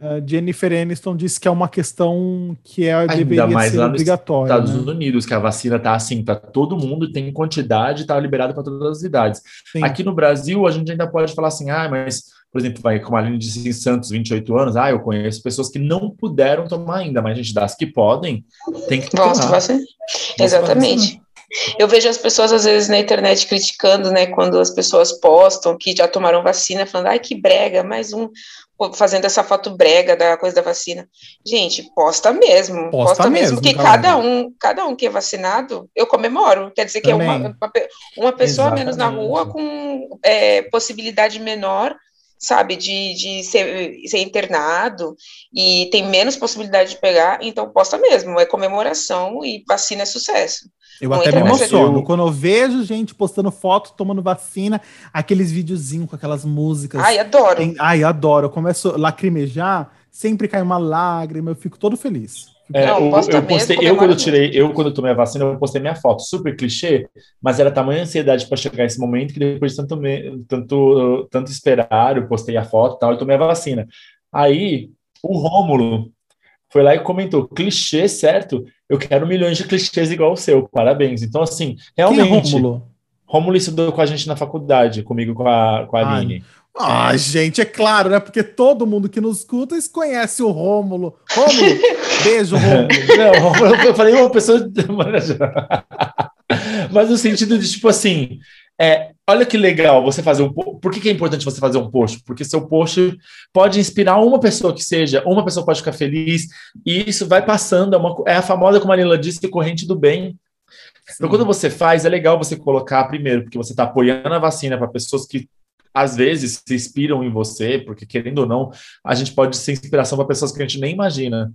S1: uh, Jennifer Aniston disse que é uma questão que é, ainda deveria mais ser lá obrigatória.
S2: Nos Estados né? Unidos, que a vacina tá assim para todo mundo, tem quantidade, tá liberado para todas as idades. Sim. Aqui no Brasil, a gente ainda pode falar assim, ah, mas por exemplo, vai, como a Aline disse em Santos, 28 anos, ah, eu conheço pessoas que não puderam tomar ainda, mas a gente das que podem, tem que tomar.
S3: Nossa, Exatamente. Eu vejo as pessoas, às vezes, na internet criticando, né, quando as pessoas postam que já tomaram vacina, falando, ai, que brega, mais um, fazendo essa foto brega da coisa da vacina. Gente, posta mesmo, posta, posta mesmo, porque cada um, cada um que é vacinado, eu comemoro, quer dizer Também. que é uma, uma pessoa menos na rua com é, possibilidade menor sabe, de, de ser, ser internado e tem menos possibilidade de pegar, então posta mesmo, é comemoração e vacina é sucesso.
S1: Eu até me emociono quando eu vejo gente postando foto, tomando vacina, aqueles videozinhos com aquelas músicas.
S3: Ai, adoro.
S1: Tem, ai, adoro. Eu começo a lacrimejar, sempre cai uma lágrima, eu fico todo feliz.
S2: É, não, eu, eu, postei, eu quando eu tirei, eu quando eu tomei a vacina, eu postei minha foto, super clichê, mas era tamanha ansiedade para chegar esse momento que depois de tanto, tanto, tanto esperar, eu postei a foto e tal, e tomei a vacina. Aí, o Rômulo foi lá e comentou, clichê, certo? Eu quero milhões de clichês igual o seu, parabéns. Então, assim, realmente... Quem é Rômulo? Rômulo estudou com a gente na faculdade, comigo com a, com a Aline.
S1: Ah, gente, é claro, né? Porque todo mundo que nos escuta conhece o Rômulo. Rômulo, beijo, Rômulo.
S2: Não, eu falei uma pessoa. Mas no sentido de, tipo assim, é, olha que legal você fazer um Por que, que, é importante você fazer um post? Porque seu post pode inspirar uma pessoa que seja, uma pessoa pode ficar feliz, e isso vai passando. É, uma, é a famosa, como a Lila disse, corrente do bem. Sim. Então, quando você faz, é legal você colocar primeiro, porque você está apoiando a vacina para pessoas que às vezes se inspiram em você, porque querendo ou não, a gente pode ser inspiração para pessoas que a gente nem imagina.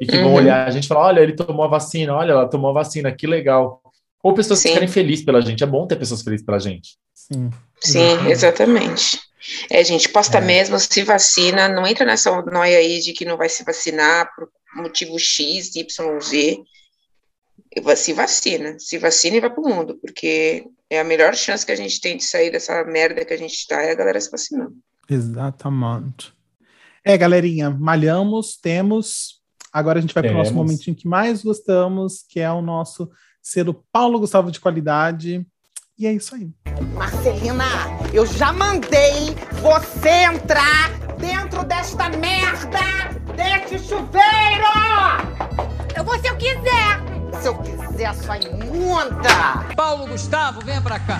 S2: E que uhum. vão olhar a gente e falar: olha, ele tomou a vacina, olha, ela tomou a vacina, que legal. Ou pessoas Sim. que querem feliz pela gente. É bom ter pessoas felizes pela gente.
S3: Sim. Sim, exatamente. É, gente, posta é. mesmo, se vacina, não entra nessa noia aí de que não vai se vacinar por motivo X, Y, Z. Se vacina, se vacina e vai pro mundo, porque é a melhor chance que a gente tem de sair dessa merda que a gente está é a galera se vacinando.
S1: Exatamente. É, galerinha, malhamos, temos. Agora a gente vai para o nosso momentinho que mais gostamos, que é o nosso selo Paulo Gustavo de qualidade. E é isso aí.
S4: Marcelina, eu já mandei você entrar dentro desta merda, deste chuveiro!
S5: Eu vou se eu quiser!
S4: Se eu quiser, sua imunda!
S6: Paulo Gustavo, venha pra cá.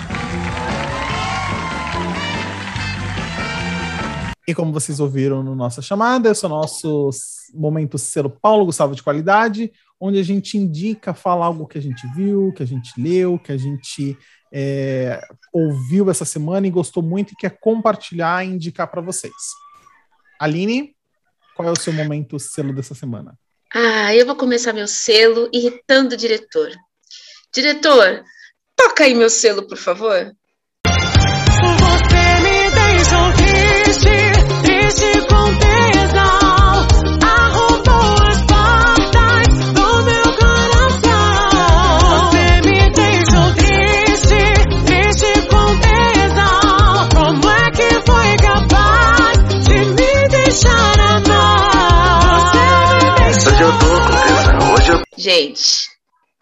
S1: E como vocês ouviram no nossa chamada, esse é o nosso momento selo Paulo Gustavo de qualidade, onde a gente indica, fala algo que a gente viu, que a gente leu, que a gente é, ouviu essa semana e gostou muito e quer compartilhar e indicar para vocês. Aline, qual é o seu momento selo dessa semana?
S3: Ah, eu vou começar meu selo irritando o diretor. Diretor, toca aí meu selo, por favor.
S5: Você me deixou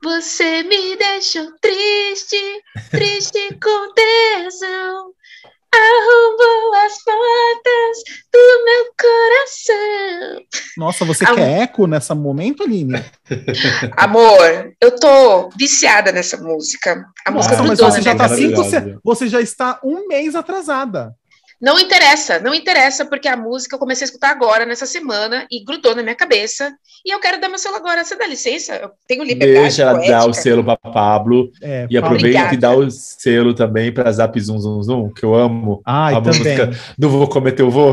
S5: você me deixou triste, triste com tesão.
S3: Arrombou as portas do meu coração.
S1: Nossa, você
S3: Ah,
S1: quer eco nesse momento, Aline?
S3: Amor, eu tô viciada nessa música. A música
S1: Nossa, mas
S3: grudou
S1: você já tá cinco, você já está um mês atrasada.
S3: Não interessa, não interessa, porque a música eu comecei a escutar agora, nessa semana, e grudou na minha cabeça. E eu quero dar meu selo agora. Você dá licença? Eu tenho liberdade
S2: Deixa ela
S3: poética.
S2: dar o selo para Pablo
S1: É,
S2: e aproveita
S3: Obrigada.
S2: e dá o selo também para Zap Zum Zum Zum, que eu amo.
S1: Ai,
S2: a
S1: também.
S2: música do Vou Comer Teu Vô.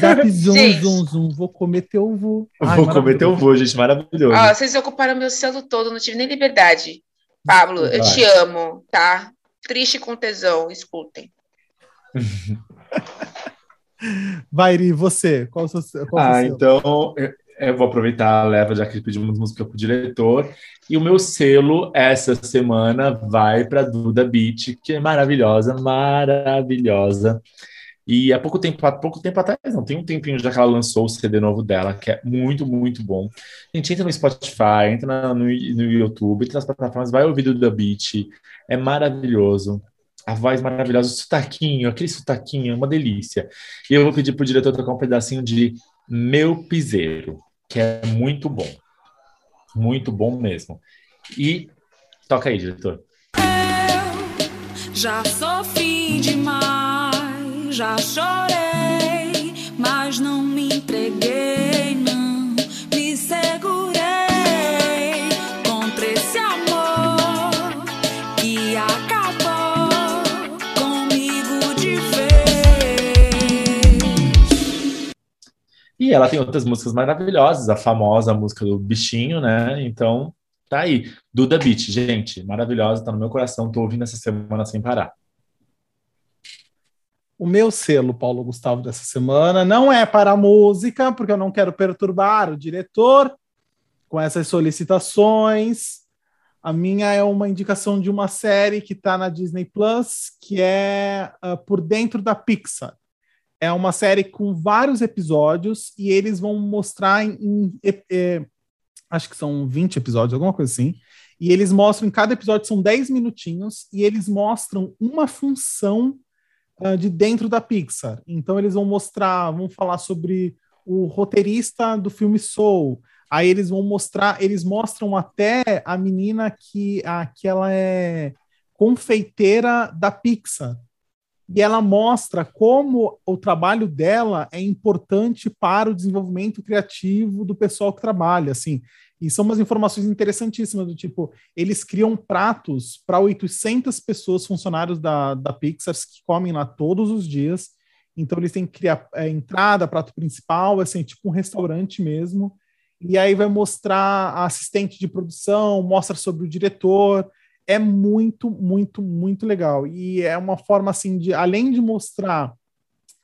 S1: Zap, zum,
S3: Gente.
S1: zum, zum. Vou comer teu vô. Ai,
S2: Vou Comer Teu. Vô, gente, maravilhoso.
S3: Ó, vocês ocuparam meu selo todo, não tive nem liberdade. Pablo, eu
S2: Vai.
S3: te amo, tá? Triste com tesão, escutem.
S1: Vai, Iri, você. Qual o seu, qual o
S2: Ah,
S1: seu?
S2: então eu, vou aproveitar a leva, já que uma música pro diretor. E o meu selo essa semana vai para Duda Beat, que é maravilhosa, maravilhosa. E há pouco tempo, há pouco tempo atrás, não, tem um tempinho já que ela lançou o CD novo dela, que é muito, muito bom. A gente entra no Spotify, entra no, no YouTube, entra nas plataformas, vai ouvir Duda Beat, é maravilhoso. A voz maravilhosa, o sotaquinho, aquele sotaquinho, é uma delícia. E eu vou pedir pro diretor tocar um pedacinho de Meu Piseiro, que é muito bom. Muito bom mesmo. E toca aí, diretor.
S7: Já sofri demais, já chorei, mas não me entreguei,
S2: E ela tem outras músicas maravilhosas, a famosa música do Bichinho, né? Então, tá aí. Duda Beat, gente, maravilhosa, tá no meu coração, tô ouvindo essa semana sem parar.
S1: O meu selo, Paulo Gustavo, dessa semana não é para a música, porque eu não quero perturbar o diretor com essas solicitações. A minha é uma indicação de uma série que está na Disney Plus, que é ah, Por Dentro da Pixar. É uma série com vários episódios e eles vão mostrar em, em- eh, eh, acho que são 20 episódios, alguma coisa assim. E eles mostram, em cada episódio são 10 minutinhos, e eles mostram uma função ah, de dentro da Pixar. Então eles vão mostrar, vão falar sobre o roteirista do filme Soul. Aí eles vão mostrar, eles mostram até a menina que, que ela é confeiteira da Pixar. E ela mostra como o trabalho dela é importante para o desenvolvimento criativo do pessoal que trabalha, assim. E são umas informações interessantíssimas, do tipo, eles criam pratos para 800 pessoas, funcionários da, da Pixar, que comem lá todos os dias. Então, eles têm que criar é, entrada, prato principal, assim, tipo um restaurante mesmo. E aí vai mostrar a assistente de produção, mostra sobre o diretor. É muito, muito, muito legal. E é uma forma, assim, de, além de mostrar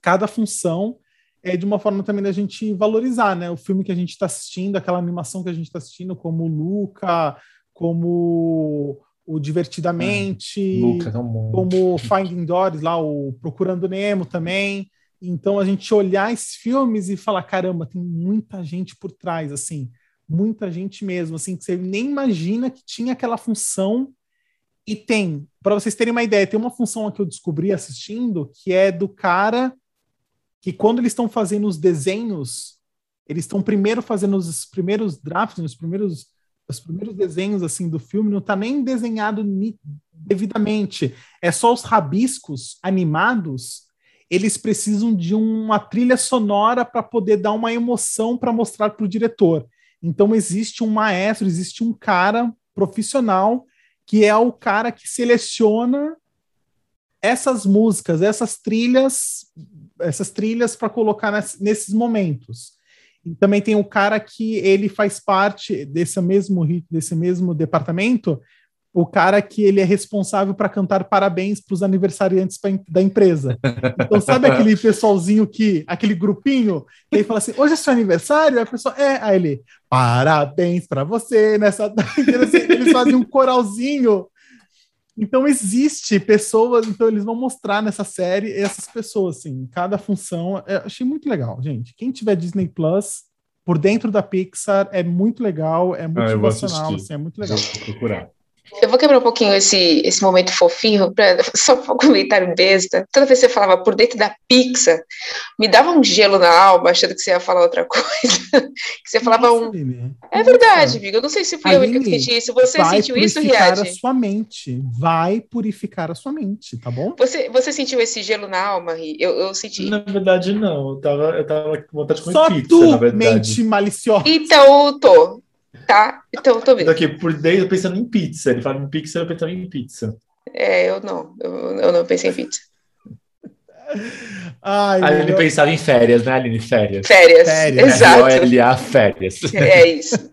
S1: cada função, é de uma forma também da gente valorizar, né? O filme que a gente está assistindo, aquela animação que a gente está assistindo, como o Luca, como o Divertidamente,
S2: Luca, tão bom.
S1: como Finding Dory, lá, o Procurando Nemo também. Então a gente olhar esses filmes e falar, caramba, tem muita gente por trás, assim, muita gente mesmo, assim, que você nem imagina que tinha aquela função e tem. Para vocês terem uma ideia, tem uma função que eu descobri assistindo que é do cara que quando eles estão fazendo os desenhos, eles estão primeiro fazendo os primeiros drafts, os primeiros os primeiros desenhos assim do filme não está nem desenhado devidamente, é só os rabiscos animados. eles precisam de uma trilha sonora para poder dar uma emoção para mostrar para o diretor. Então existe um maestro, existe um cara profissional que é o cara que seleciona essas músicas, essas trilhas, essas trilhas para colocar ness- nesses momentos. E também tem o cara que ele faz parte desse mesmo desse mesmo departamento, o cara que ele é responsável para cantar parabéns para os aniversariantes da empresa. Então sabe aquele pessoalzinho que, aquele grupinho, que ele fala assim, hoje é seu aniversário? Aí a pessoa, é, aí ele, parabéns para você nessa data. Eles fazem um coralzinho então existe pessoas, então eles vão mostrar nessa série essas pessoas, assim, cada função. Eu achei muito legal, gente. Quem tiver Disney Plus por dentro da Pixar é muito legal, é
S2: Ah,
S1: motivacional,
S2: assistir.
S1: assim, é muito legal.
S2: Vou procurar.
S3: Eu vou quebrar um pouquinho esse, esse momento fofinho, pra, só para um comentário besta. Toda vez que você falava por dentro da Pixar, me dava um gelo na alma, achando que você ia falar outra coisa. que você falava um.
S1: Aline,
S3: É verdade, amiga. Eu não sei se fui eu que
S1: Aline,
S3: senti isso. Você
S1: vai
S3: sentiu isso,
S1: purificar a
S3: Riad?
S1: sua mente, vai purificar a sua mente, tá bom?
S3: Você, você sentiu esse gelo na alma, Ri? Eu, eu senti.
S2: Na verdade, não. Eu tava, eu tava com vontade de comer
S1: Só
S2: pizza,
S1: tu,
S2: na verdade.
S1: mente maliciosa.
S3: Então, eu tô. Tá? Então, eu tô mesmo.
S2: Daqui por dentro, eu pensando em pizza. Ele fala em pizza, eu pensando em pizza.
S3: É, eu não. Eu, eu não pensei em pizza.
S1: Ai,
S2: Aí ele
S1: meu-
S2: pensava em férias, né, Aline? Férias.
S3: Férias.
S1: Férias.
S3: Exato.
S2: F-O-L-A, férias.
S3: É isso.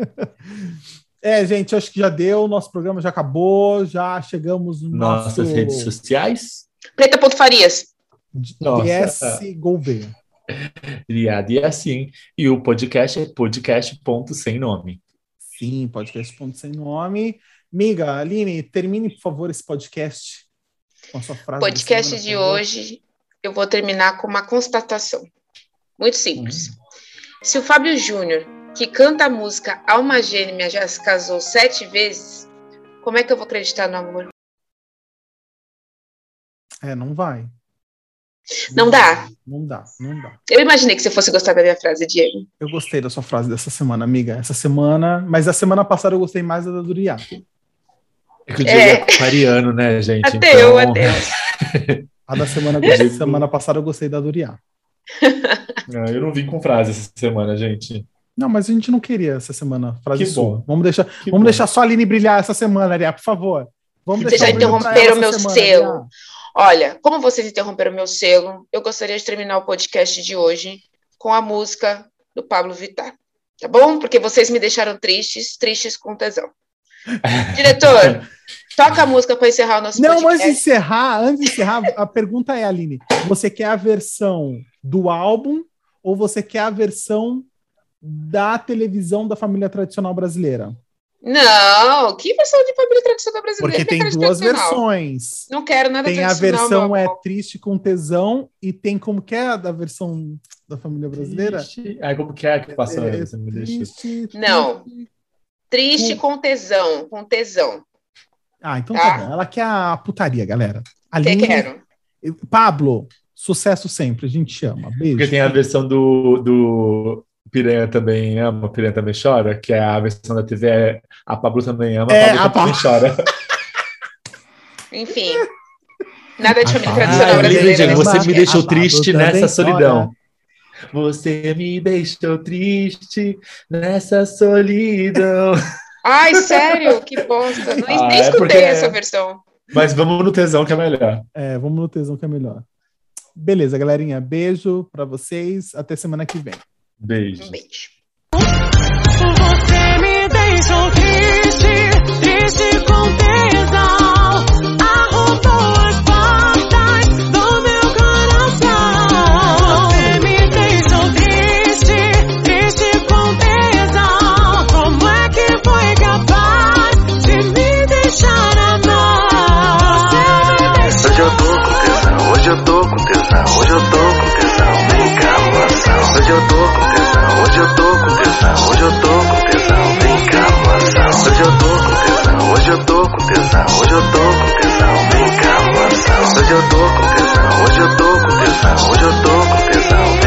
S1: É, gente, acho que já deu, nosso programa já acabou, já chegamos no
S2: Nossas
S1: nosso
S2: redes sociais.
S3: Preta.farias.
S2: Nossa.
S1: DS Gouveia.
S2: Liado e assim. E o podcast é podcast ponto sem nome.
S1: Sim, podcast ponto sem nome. Miga, Aline, termine, por favor, esse podcast com a sua frase.
S3: podcast de hoje, eu vou terminar com uma constatação. Muito simples. Se o Fábio Júnior, que canta a música Alma Gêmea, já se casou sete vezes, como é que eu vou acreditar no amor?
S1: É, não vai.
S3: Não dá.
S1: Não dá, não dá.
S3: Eu imaginei que você fosse gostar da minha frase, Diego.
S1: Eu gostei da sua frase dessa semana, amiga. Essa semana, mas a semana passada eu gostei mais da do Uriá.
S2: É que o
S3: É.
S2: Diego é aquariano, né, gente?
S3: Até eu,
S2: Então,
S3: até eu.
S1: A da semana, gostei- semana passada eu gostei da do Uriá.
S2: Não, eu não vim com frase essa semana, gente.
S1: Não, mas a gente não queria essa semana frase
S2: Que
S1: sua.
S2: bom.
S1: Vamos deixar,
S2: Que
S1: vamos
S2: bom.
S1: deixar só a Aline brilhar essa semana, Ariá, por favor. Vamos
S3: Vocês
S1: deixar
S3: já
S1: o
S3: interromperam
S1: ela
S3: meu
S1: semana,
S3: selo.
S1: Ariá.
S3: Olha, como vocês interromperam meu selo, eu gostaria de terminar o podcast de hoje com a música do Pablo Vittar. Tá bom? Porque vocês me deixaram tristes, tristes com tesão. Diretor, toca a música para encerrar o nosso
S1: Não, antes de
S3: podcast.
S1: encerrar, antes de encerrar, a pergunta é, Aline, você quer a versão do álbum ou você quer a versão da televisão da família tradicional brasileira?
S3: Não, que versão de família tradicional brasileira?
S1: Porque
S3: Que
S1: tem duas versões.
S3: Não quero nada
S1: Tem a versão
S3: meu
S1: é triste com tesão e tem como que é a da versão da família brasileira?
S2: Triste. Como que é que passou?
S1: É, triste,
S3: Não.
S1: triste.
S3: Triste com tesão, com tesão.
S1: Ah, então
S3: Tá.
S1: tá bom. Ela quer a putaria, galera.
S3: Que
S1: Aline,
S3: quero.
S1: Pablo, sucesso sempre. A gente chama. Beijo.
S2: Porque tem a versão do, do Piranha também ama, Piranha também chora, que é a versão da TV, é a Pablo também ama,
S1: É,
S2: a
S1: a
S2: Pablo também chora.
S3: Enfim. Nada de
S1: Ah,
S3: família
S1: tá.
S3: tradicional
S1: Ah,
S3: brasileira. Né?
S2: você me deixou
S1: A
S2: triste nessa
S1: chora.
S2: solidão. Você me deixou triste nessa solidão.
S3: Ai, sério? Que bosta. Nem,
S2: Ah,
S3: nem
S2: é
S3: escutei
S2: porque-
S3: essa versão.
S2: Mas vamos no tesão que é melhor.
S1: É, vamos no tesão que é melhor. Beleza, galerinha. Beijo pra vocês. Até semana que vem.
S2: Beijo.
S3: Um beijo.
S5: Você me deixou triste, triste com tesão. Arrombou as portas do meu coração. Você me deixou triste, triste com tesão. Como é que foi capaz de me deixar amar? Você me
S6: Hoje eu tô com tesão, hoje eu tô com tesão, hoje eu tô com tesão, tesão, hoje eu tô com tesão, hoje eu tô com tesão, hoje eu tô com tesão, vem cá, moção. Hoje eu tô com tesão, hoje eu tô com tesão, hoje eu tô com tesão, vem cá, moção. Hoje eu tô com tesão, hoje eu tô com tesão, hoje eu tô com tesão.